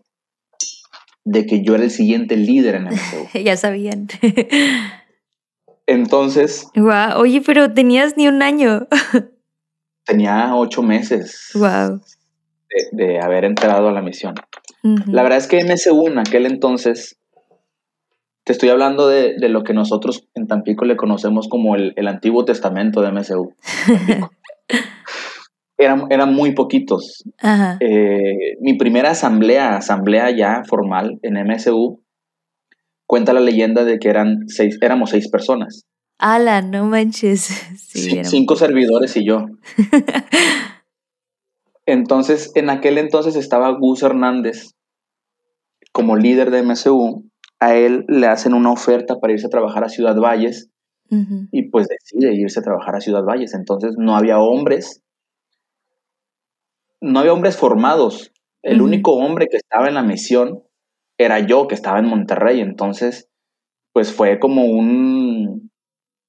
S2: de que yo era el siguiente líder en MSU. <laughs>
S1: ya sabían. <laughs>
S2: Entonces.
S1: Wow, oye, pero tenías ni un año.
S2: tenía ocho meses.
S1: Wow.
S2: De, haber entrado a la misión. La verdad es que MSU en aquel entonces, te estoy hablando de, lo que nosotros en Tampico le conocemos como el, el Antiguo Testamento de MSU. <laughs> eran, muy poquitos. Eh, mi primera asamblea, asamblea ya formal en MSU, cuenta la leyenda de que eran seis, éramos seis personas.
S1: Ala, no manches. <laughs>
S2: cinco servidores y yo. <laughs> entonces, en aquel entonces estaba Gus Hernández como líder de MSU. A él le hacen una oferta para irse a trabajar a Ciudad Valles y pues decide irse a trabajar a Ciudad Valles. Entonces no había hombres no había hombres formados. El único hombre que estaba en la misión era yo, que estaba en Monterrey. Entonces, pues fue como un,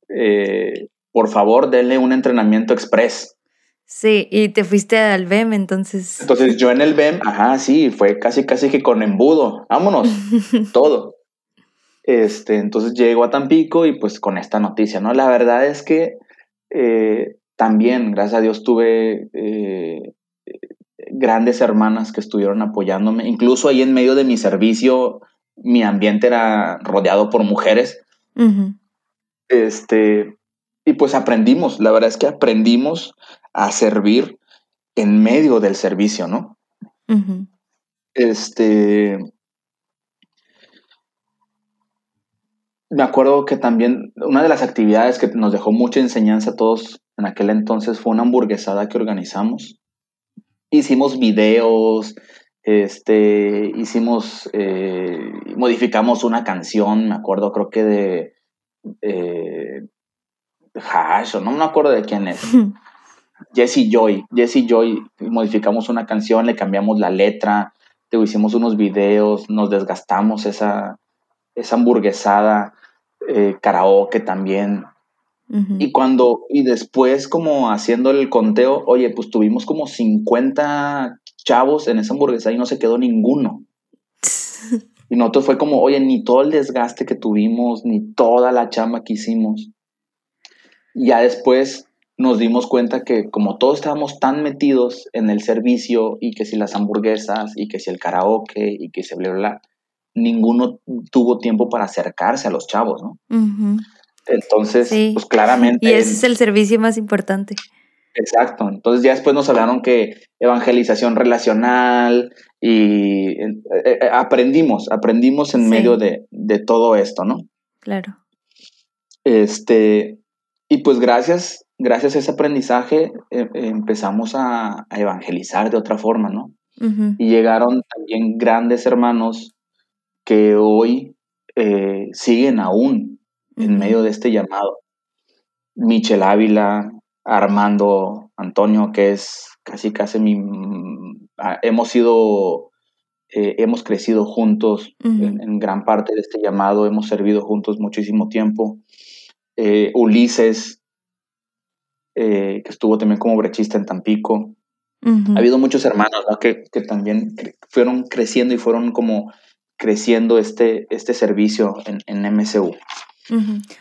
S2: eh, por favor, denle un entrenamiento express.
S1: Sí, y te fuiste al BEM, entonces.
S2: Entonces yo en el BEM, ajá, sí, fue casi, casi que con embudo. Vámonos, <laughs> todo. Este, entonces llego a Tampico y pues con esta noticia, ¿no? La verdad es que eh, también, gracias a Dios, tuve eh, grandes hermanas que estuvieron apoyándome. Incluso ahí en medio de mi servicio, mi ambiente era rodeado por mujeres. Este, y pues aprendimos, la verdad es que aprendimos a servir en medio del servicio, ¿no? Este. Me acuerdo que también una de las actividades que nos dejó mucha enseñanza a todos en aquel entonces fue una hamburguesada que organizamos hicimos videos, este, hicimos, eh, modificamos una canción, me acuerdo, creo que de eh, Hash, o no me acuerdo de quién es. <laughs> Jesse Joy, Jesse Joy, modificamos una canción, le cambiamos la letra, te hicimos unos videos, nos desgastamos esa, esa hamburguesada, eh, karaoke también. Y cuando, y después como haciendo el conteo, oye, pues tuvimos como 50 chavos en esa hamburguesa y no se quedó ninguno. <laughs> y nosotros fue como, oye, ni todo el desgaste que tuvimos, ni toda la chamba que hicimos. ya después nos dimos cuenta que como todos estábamos tan metidos en el servicio y que si las hamburguesas y que si el karaoke y que si bla, bla, bla, ninguno tuvo tiempo para acercarse a los chavos, ¿no? Entonces, pues claramente...
S1: Y ese es el servicio más importante.
S2: Exacto. Entonces ya después nos hablaron que evangelización relacional y eh, eh, eh, aprendimos, aprendimos en medio de, todo esto, ¿no?
S1: Claro.
S2: Este, y pues gracias, gracias a ese aprendizaje empezamos a, evangelizar de otra forma, ¿no? Y llegaron también grandes hermanos que hoy siguen aún en medio de este llamado. Michel Ávila, Armando Antonio, que es casi casi mi... Ah, hemos sido, eh, hemos crecido juntos en, gran parte de este llamado, hemos servido juntos muchísimo tiempo. Eh, Ulises, eh, que estuvo también como brechista en Tampico. Ha habido muchos hermanos que, también fueron creciendo y fueron como creciendo este, este servicio en, en MCU.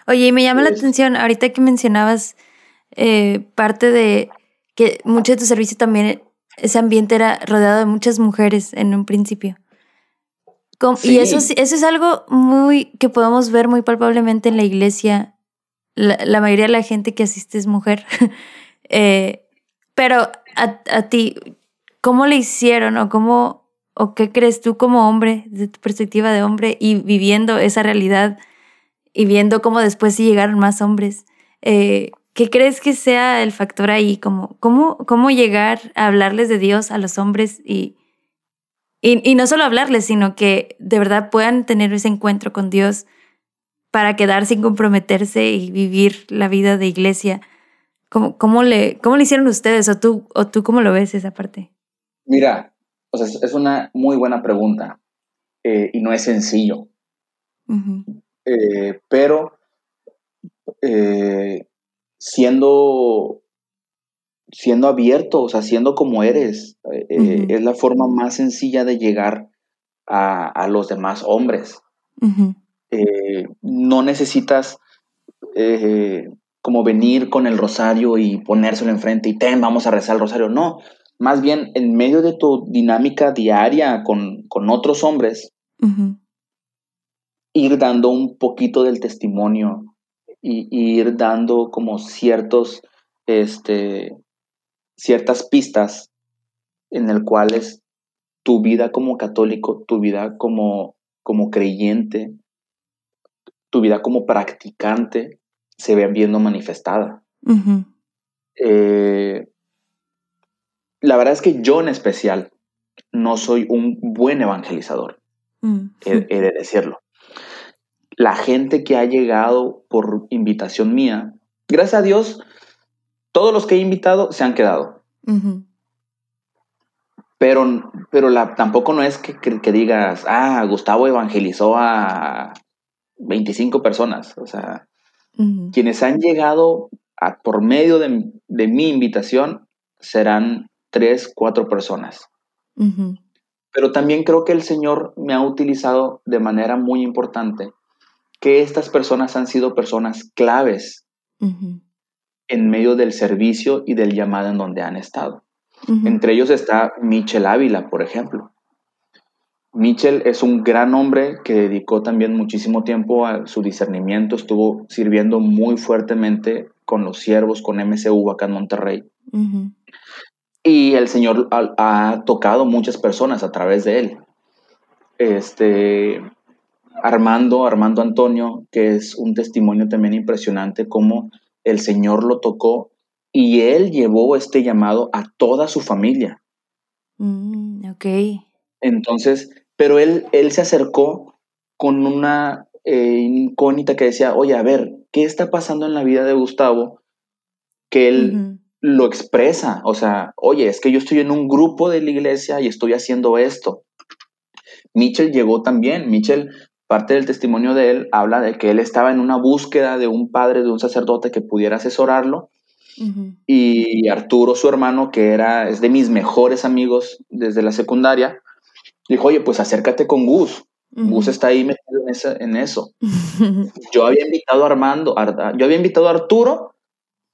S1: Oye, y me llama la atención, ahorita que mencionabas eh, parte de que mucho de tu servicio también, ese ambiente era rodeado de muchas mujeres en un principio. Y eso, eso es algo muy que podemos ver muy palpablemente en la iglesia. La, mayoría de la gente que asiste es mujer. <laughs> Eh, pero a, a, ti, ¿cómo le hicieron o cómo o qué crees tú como hombre, de tu perspectiva de hombre y viviendo esa realidad y viendo cómo después sí llegaron más hombres? Eh, ¿Qué crees que sea el factor ahí? Como, ¿cómo, ¿Cómo llegar a hablarles de Dios a los hombres y, y, no solo hablarles, sino que de verdad puedan tener ese encuentro con Dios para quedar sin comprometerse y vivir la vida de iglesia? ¿Cómo, cómo, le, cómo le hicieron ustedes o tú, o tú cómo lo ves esa parte?
S2: Mira, o sea, es una muy buena pregunta eh, y no es sencillo. Eh, pero eh, siendo, siendo abierto, o sea, siendo como eres. Eh, es la forma más sencilla de llegar a, los demás hombres. No necesitas como venir con el rosario y ponérselo enfrente y ten, vamos a rezar el rosario. No, más bien en medio de tu dinámica diaria con, otros hombres, ir dando un poquito del testimonio y, ir dando como ciertos, este, ciertas pistas en el cuales tu vida como católico, tu vida como, como creyente, tu vida como practicante se ven viendo manifestada. Eh, la verdad es que yo en especial no soy un buen evangelizador, mm. he, de decirlo la gente que ha llegado por invitación mía, gracias a Dios, todos los que he invitado se han quedado. Pero, pero la, tampoco no es que, que, digas, ah, Gustavo evangelizó a 25 personas. O sea, quienes han llegado a, por medio de, de, mi invitación serán tres, cuatro personas. Pero también creo que el Señor me ha utilizado de manera muy importante que estas personas han sido personas claves en medio del servicio y del llamado en donde han estado. Entre ellos está Michel Ávila, por ejemplo. Michel es un gran hombre que dedicó también muchísimo tiempo a su discernimiento, estuvo sirviendo muy fuertemente con los siervos, con MCU acá en Monterrey. Y el Señor ha, ha, tocado muchas personas a través de él. Este, Armando, Armando Antonio, que es un testimonio también impresionante, cómo el Señor lo tocó y él llevó este llamado a toda su familia.
S1: Mm, ok.
S2: Entonces, pero él, él se acercó con una eh, incógnita que decía, oye, a ver, ¿qué está pasando en la vida de Gustavo? Que él lo expresa, o sea, oye, es que yo estoy en un grupo de la iglesia y estoy haciendo esto. Mitchell llegó también, Mitchell, parte del testimonio de él habla de que él estaba en una búsqueda de un padre, de un sacerdote que pudiera asesorarlo. Y Arturo, su hermano, que era, es de mis mejores amigos desde la secundaria, dijo, oye, pues acércate con Gus. Gus está ahí metido en, eso. <laughs> yo había invitado a Armando, yo había invitado a Arturo,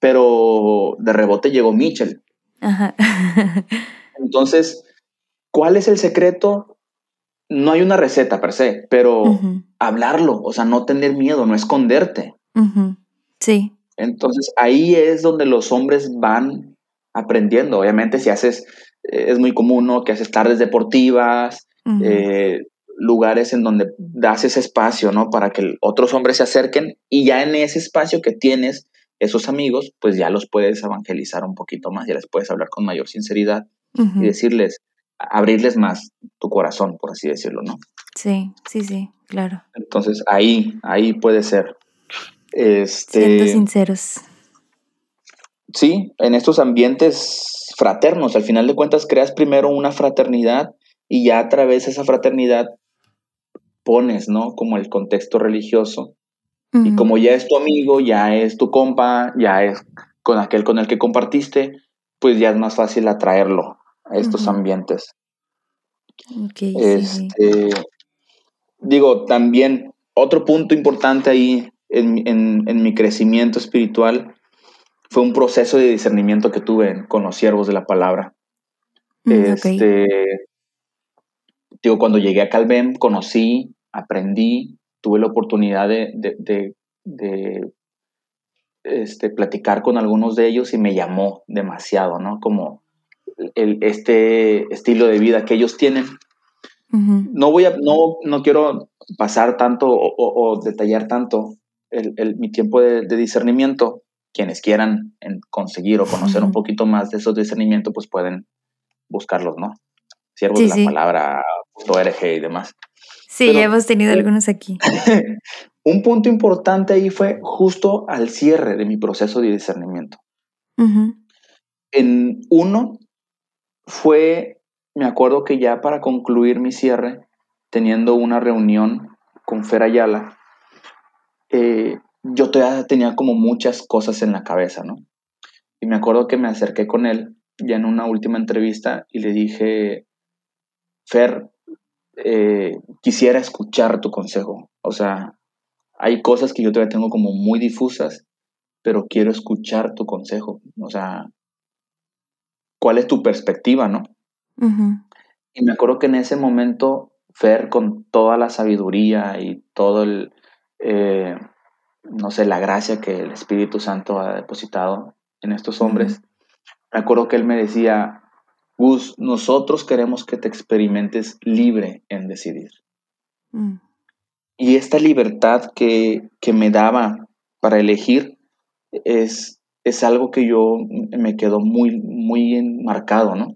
S2: pero de rebote llegó Mitchell. <laughs> Entonces, ¿cuál es el secreto? No hay una receta per se, pero hablarlo, o sea, no tener miedo, no esconderte.
S1: Sí.
S2: Entonces, ahí es donde los hombres van aprendiendo. Obviamente, si haces, eh, es muy común, ¿no? Que haces tardes deportivas, eh, lugares en donde das ese espacio, ¿no? Para que otros hombres se acerquen y ya en ese espacio que tienes, esos amigos, pues ya los puedes evangelizar un poquito más, ya les puedes hablar con mayor sinceridad y decirles, abrirles más tu corazón, por así decirlo, ¿no?
S1: Sí, sí, sí, claro.
S2: Entonces ahí, ahí puede ser. Este,
S1: Siendo sinceros.
S2: Sí, en estos ambientes fraternos, al final de cuentas creas primero una fraternidad y ya a través de esa fraternidad pones, ¿no? Como el contexto religioso. Y como ya es tu amigo, ya es tu compa, ya es con aquel con el que compartiste, pues ya es más fácil atraerlo a estos ambientes. este, Digo, también otro punto importante ahí en, mi crecimiento espiritual fue un proceso de discernimiento que tuve con los siervos de la palabra. Mm, este, digo, cuando llegué a Calvem, conocí, aprendí, tuve la oportunidad de, este, platicar con algunos de ellos y me llamó demasiado, ¿no? Como el, este estilo de vida que ellos tienen. No voy a, no, no quiero pasar tanto o, detallar tanto el, mi tiempo de, discernimiento. Quienes quieran conseguir o conocer un poquito más de esos discernimientos, pues pueden buscarlos, ¿no? Siervos de la palabra, .org y demás.
S1: Sí, ya hemos tenido algunos aquí. <laughs>
S2: un punto importante ahí fue justo al cierre de mi proceso de discernimiento. En uno fue, me acuerdo que ya para concluir mi cierre, teniendo una reunión con Fer Ayala, eh, yo todavía tenía como muchas cosas en la cabeza, ¿no? Y me acuerdo que me acerqué con él ya en una última entrevista y le dije, Fer, eh, quisiera escuchar tu consejo. O sea, hay cosas que yo todavía tengo como muy difusas, pero quiero escuchar tu consejo. O sea, ¿cuál es tu perspectiva, no? Y me acuerdo que en ese momento, Fer, con toda la sabiduría y todo el, eh, no sé, la gracia que el Espíritu Santo ha depositado en estos hombres, me acuerdo que él me decía, Gus, nosotros queremos que te experimentes libre en decidir. Mm. Y esta libertad que, me daba para elegir es, es algo que yo me quedó muy, muy enmarcado, ¿no?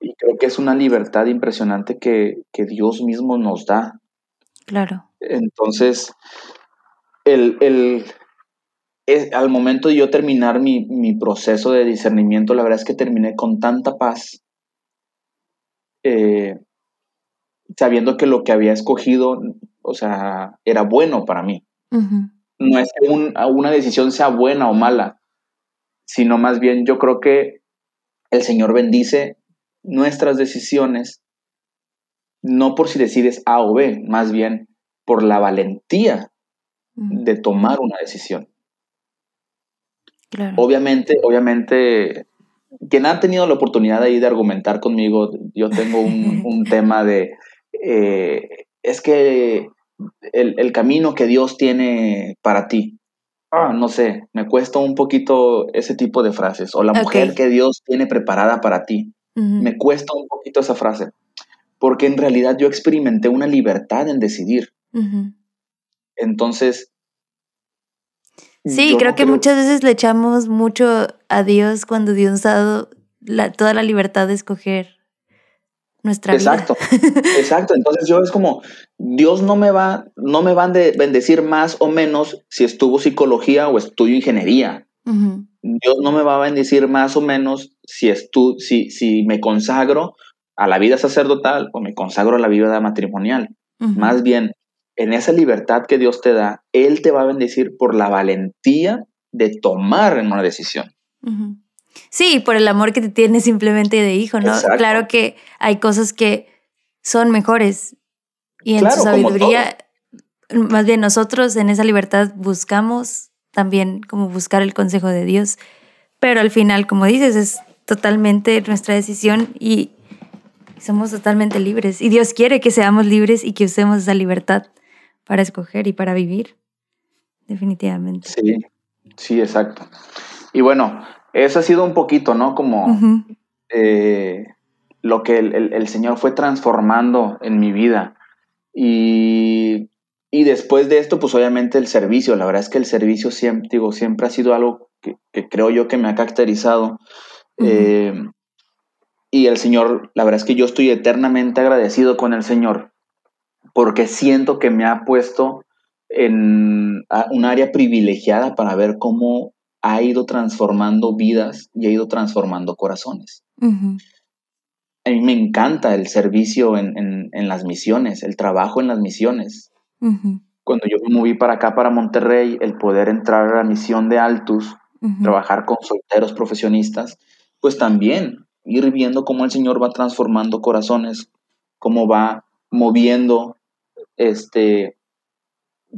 S2: Y creo que es una libertad impresionante que, Dios mismo nos da.
S1: Claro.
S2: Entonces, el, al momento de yo terminar mi, proceso de discernimiento, la verdad es que terminé con tanta paz, eh, sabiendo que lo que había escogido, o sea, era bueno para mí. No es que una decisión sea buena o mala, sino más bien yo creo que el Señor bendice nuestras decisiones, no por si decides A o B, más bien por la valentía de tomar una decisión. Obviamente, obviamente, quien ha tenido la oportunidad ahí de argumentar conmigo, yo tengo un, <laughs> tema de, eh, es que el, camino que Dios tiene para ti, ah, no sé, me cuesta un poquito ese tipo de frases, o la mujer que Dios tiene preparada para ti, me cuesta un poquito esa frase, porque en realidad yo experimenté una libertad en decidir. Entonces,
S1: Sí, creo que muchas veces le echamos mucho a Dios cuando Dios nos ha dado toda la libertad de escoger nuestra
S2: exacto,
S1: vida. <laughs>
S2: Exacto, entonces yo es como, Dios no me va, no me van a bendecir más o menos si estuvo psicología o estudio ingeniería. Dios no me va a bendecir más o menos si, estu si, si me consagro a la vida sacerdotal o me consagro a la vida matrimonial. Más bien, en esa libertad que Dios te da, Él te va a bendecir por la valentía de tomar una decisión.
S1: Sí, por el amor que te tiene simplemente de hijo, ¿no? Claro que hay cosas que son mejores y en su sabiduría, más bien nosotros en esa libertad buscamos también como buscar el consejo de Dios, pero al final, como dices, es totalmente nuestra decisión y somos totalmente libres y Dios quiere que seamos libres y que usemos esa libertad para escoger y para vivir, definitivamente.
S2: Sí, sí, exacto. Y bueno, eso ha sido un poquito, ¿no? Como eh, lo que el, Señor fue transformando en mi vida. Y, después de esto, pues obviamente el servicio. La verdad es que el servicio siempre, digo, siempre ha sido algo que, creo yo que me ha caracterizado. Eh, y el Señor, la verdad es que yo estoy eternamente agradecido con el Señor porque siento que me ha puesto en un área privilegiada para ver cómo ha ido transformando vidas y ha ido transformando corazones. A mí me encanta el servicio en, las misiones, el trabajo en las misiones. Cuando yo me moví para acá, para Monterrey, el poder entrar a la misión de Altus, trabajar con solteros profesionistas, pues también ir viendo cómo el Señor va transformando corazones, cómo va moviendo este,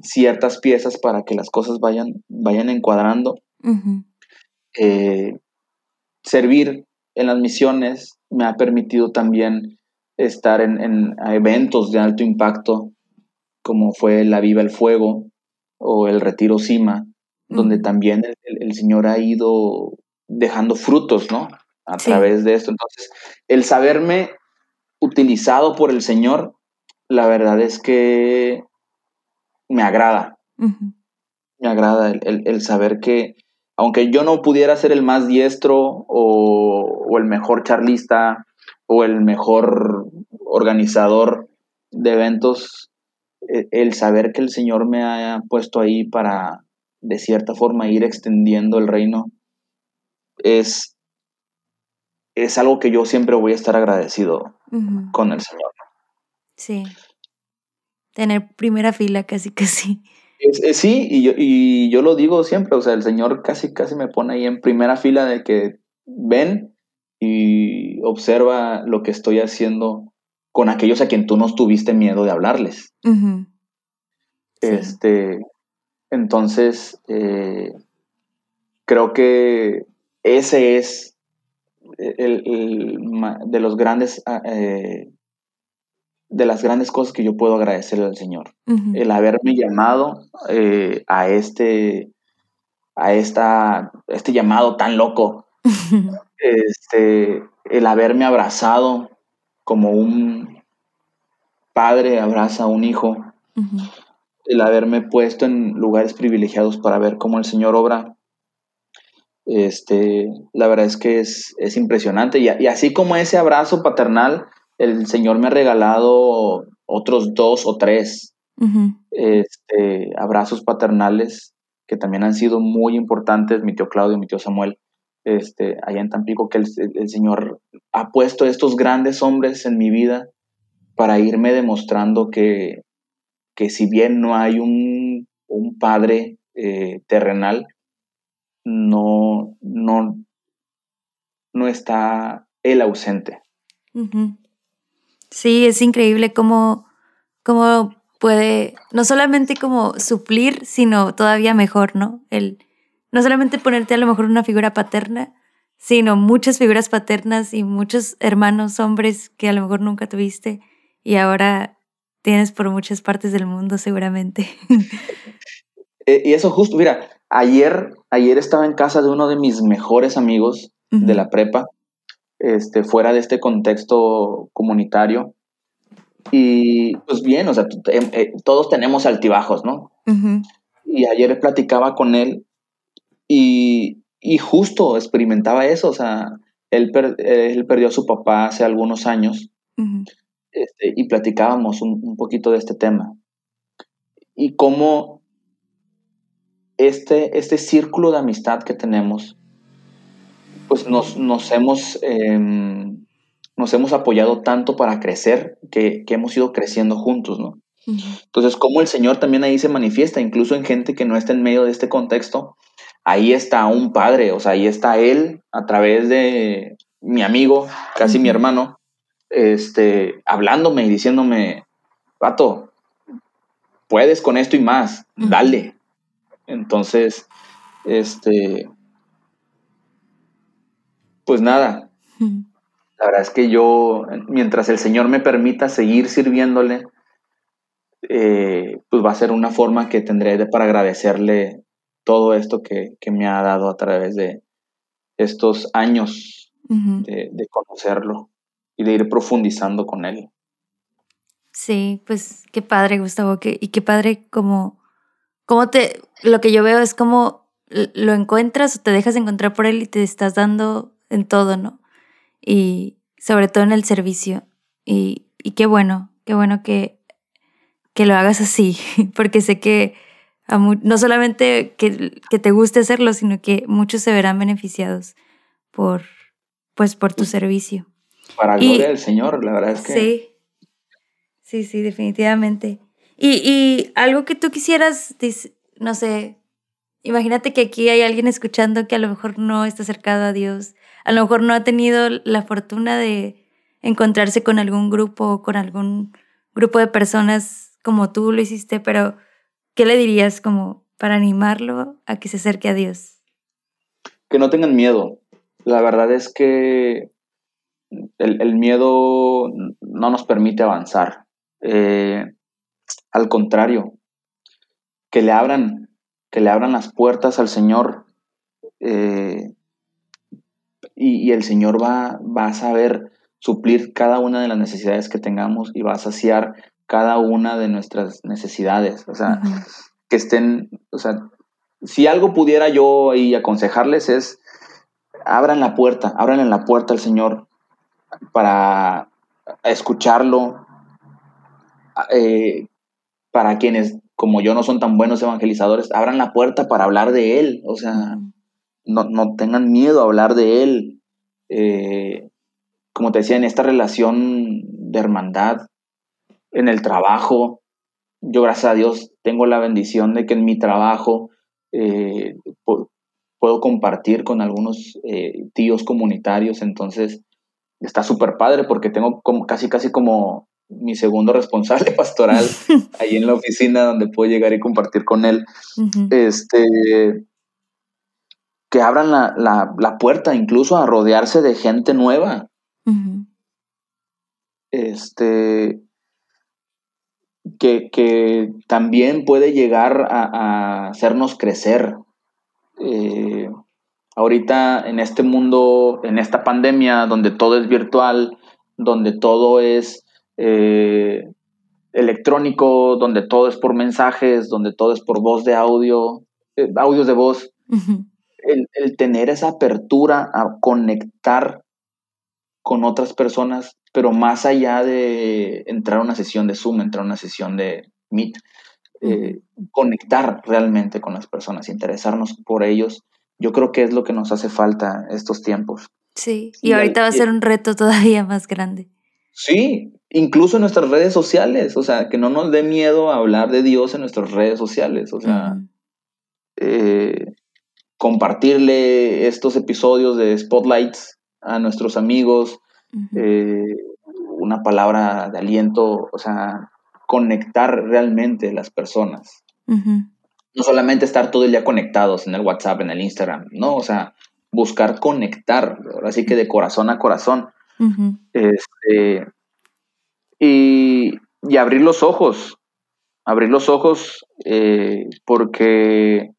S2: ciertas piezas para que las cosas vayan, vayan encuadrando. Eh, servir en las misiones me ha permitido también estar en, eventos de alto impacto, como fue la Viva el Fuego o el Retiro Cima, donde también el, Señor ha ido dejando frutos, ¿no? A través de esto. Entonces, el saberme utilizado por el Señor la verdad es que me agrada. Me agrada el, saber que, aunque yo no pudiera ser el más diestro o, el mejor charlista o el mejor organizador de eventos, e, el saber que el Señor me ha puesto ahí para, de cierta forma, ir extendiendo el reino, es, es algo que yo siempre voy a estar agradecido con el Señor.
S1: Sí. Tener primera fila casi, casi.
S2: Sí, y yo, y yo lo digo siempre, o sea, el Señor casi, casi me pone ahí en primera fila de que ven y observa lo que estoy haciendo con aquellos a quien tú no tuviste miedo de hablarles. Este, entonces, eh, creo que ese es el, de los grandes ah, eh, de las grandes cosas que yo puedo agradecerle al Señor. El haberme llamado eh, a este, a esta, este llamado tan loco. <laughs> este, el haberme abrazado como un padre abraza a un hijo. El haberme puesto en lugares privilegiados para ver cómo el Señor obra. Este, la verdad es que es, impresionante. y así como ese abrazo paternal, el Señor me ha regalado otros dos o tres este, abrazos paternales que también han sido muy importantes, mi tío Claudio, mi tío Samuel, este, allá en Tampico, que el, Señor ha puesto estos grandes hombres en mi vida para irme demostrando que, que si bien no hay un, padre eh, terrenal, no, no, no está él ausente.
S1: Sí, es increíble cómo, cómo puede no solamente como suplir, sino todavía mejor, ¿no? El no solamente ponerte a lo mejor una figura paterna, sino muchas figuras paternas y muchos hermanos hombres que a lo mejor nunca tuviste y ahora tienes por muchas partes del mundo seguramente. <laughs>
S2: Eh, y eso justo, mira, ayer, ayer estaba en casa de uno de mis mejores amigos de la prepa este, fuera de este contexto comunitario. Y pues bien, o sea, em, eh, todos tenemos altibajos, ¿no? Y ayer platicaba con él y, y, justo experimentaba eso, o sea, él, él perdió a su papá hace algunos años este, y platicábamos un, un, poquito de este tema. Y cómo este, este círculo de amistad que tenemos, pues nos, nos hemos... Em, nos hemos apoyado tanto para crecer que, que hemos ido creciendo juntos, ¿no? Entonces, como el Señor también ahí se manifiesta, incluso en gente que no está en medio de este contexto, ahí está un padre, o sea, ahí está Él a través de mi amigo, casi mi hermano, este, hablándome y diciéndome, vato, puedes con esto y más, dale. Entonces, este, pues nada, la verdad es que yo, mientras el Señor me permita seguir sirviéndole, eh, pues va a ser una forma que tendré de, para agradecerle todo esto que, me ha dado a través de estos años de, conocerlo y de ir profundizando con él.
S1: Sí, pues qué padre, Gustavo, que, y qué padre como, como te, lo que yo veo es como lo encuentras o te dejas encontrar por él y te estás dando en todo, ¿no? y sobre todo en el servicio. Y, qué bueno, qué bueno que, que lo hagas así, <laughs> porque sé que no solamente que, te guste hacerlo, sino que muchos se verán beneficiados por, pues, por tu servicio.
S2: Para gloria del Señor, la verdad es que...
S1: Sí, sí, sí, definitivamente. Y, y algo que tú quisieras, no sé, imagínate que aquí hay alguien escuchando que a lo mejor no está acercado a Dios a lo mejor no ha tenido la fortuna de encontrarse con algún grupo o con algún grupo de personas como tú lo hiciste, pero ¿qué le dirías como para animarlo a que se acerque a Dios?
S2: Que no tengan miedo. La verdad es que el, miedo no nos permite avanzar. Eh, al contrario, que le abran, que le abran las puertas al Señor. Eh, y, el Señor va, va a saber suplir cada una de las necesidades que tengamos y va a saciar cada una de nuestras necesidades. O sea, que estén, o sea, si algo pudiera yo ahí aconsejarles es, abran la puerta, abran la puerta al Señor para escucharlo, eh, para quienes como yo no son tan buenos evangelizadores, abran la puerta para hablar de Él, o sea, no, tengan miedo a hablar de Él. Eh, como te decía, en esta relación de hermandad, en el trabajo, yo gracias a Dios tengo la bendición de que en mi trabajo eh, puedo compartir con algunos eh, tíos comunitarios, entonces está súper padre porque tengo como, casi casi como mi segundo <laughs> responsable pastoral <laughs> ahí en la oficina donde puedo llegar y compartir con él. Este que abran la, puerta incluso a rodearse de gente nueva. Este, que, también puede llegar a, hacernos crecer. Eh, ahorita en este mundo, en esta pandemia, donde todo es virtual, donde todo es eh, electrónico, donde todo es por mensajes, donde todo es por voz de audio, eh, audios de voz, el, tener esa apertura a conectar con otras personas, pero más allá de entrar a una sesión de Zoom, entrar a una sesión de Meet, eh, conectar realmente con las personas, interesarnos por ellos, yo creo que es lo que nos hace falta estos tiempos.
S1: Sí, y, ahorita va a ser un reto todavía más grande.
S2: Sí, incluso en nuestras redes sociales, o sea, que no nos dé miedo hablar de Dios en nuestras redes sociales, o sea, compartirle estos episodios de Spotlights a nuestros amigos, eh, una palabra de aliento, o sea, conectar realmente las personas. No solamente estar todo el día conectados en el WhatsApp, en el Instagram, no, o sea, buscar conectar, así que de corazón a corazón. Este, y, abrir los ojos, abrir los ojos eh, porque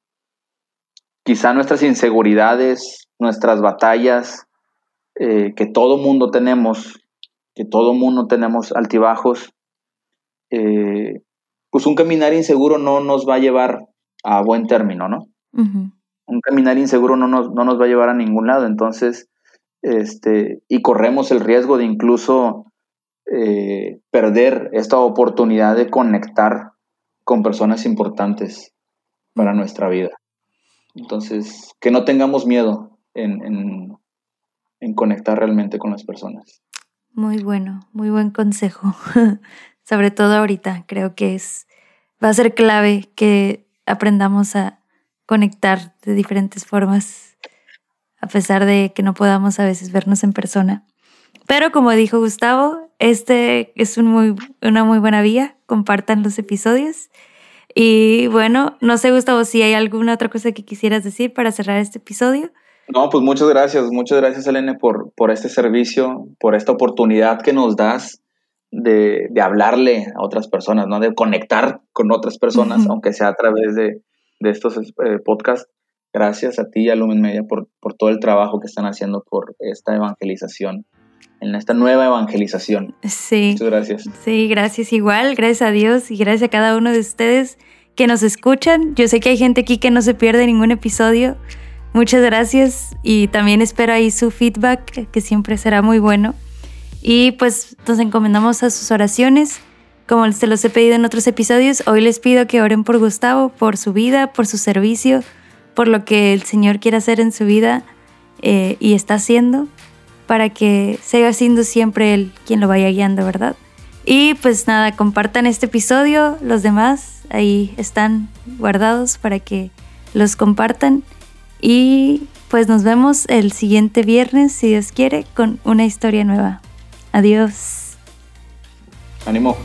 S2: quizá nuestras inseguridades, nuestras batallas, eh, que todo mundo tenemos, que todo mundo tenemos altibajos, eh, pues un caminar inseguro no nos va a llevar a buen término, ¿no? Un caminar inseguro no nos, no nos, va a llevar a ningún lado, entonces, este, y corremos el riesgo de incluso eh, perder esta oportunidad de conectar con personas importantes para nuestra vida. Entonces, que no tengamos miedo en, en conectar realmente con las personas.
S1: Muy bueno, muy buen consejo. <laughs> Sobre todo ahorita, creo que es va a ser clave que aprendamos a conectar de diferentes formas, a pesar de que no podamos a veces vernos en persona. Pero como dijo Gustavo, este es un muy, una muy buena vía. Compartan los episodios. Y bueno, no sé, Gustavo, si hay alguna otra cosa que quisieras decir para cerrar este episodio.
S2: No, pues muchas gracias, muchas gracias, Elena, por, por este servicio, por esta oportunidad que nos das de, de hablarle a otras personas, ¿no? De conectar con otras personas, aunque sea a través de, de estos eh, podcasts. Gracias a ti y a Lumen Media por, por todo el trabajo que están haciendo por esta evangelización en esta nueva evangelización.
S1: Sí.
S2: Muchas gracias.
S1: Sí, gracias igual, gracias a Dios y gracias a cada uno de ustedes que nos escuchan. Yo sé que hay gente aquí que no se pierde ningún episodio. Muchas gracias y también espero ahí su feedback, que siempre será muy bueno. Y pues nos encomendamos a sus oraciones. Como se los he pedido en otros episodios, hoy les pido que oren por Gustavo, por su vida, por su servicio, por lo que el Señor quiere hacer en su vida eh, y está haciendo para que siga siendo siempre Él quien lo vaya guiando, ¿verdad? Y pues nada, compartan este episodio, los demás ahí están guardados para que los compartan. Y pues nos vemos el siguiente viernes, si Dios quiere, con una historia nueva. Adiós.
S2: Ánimo.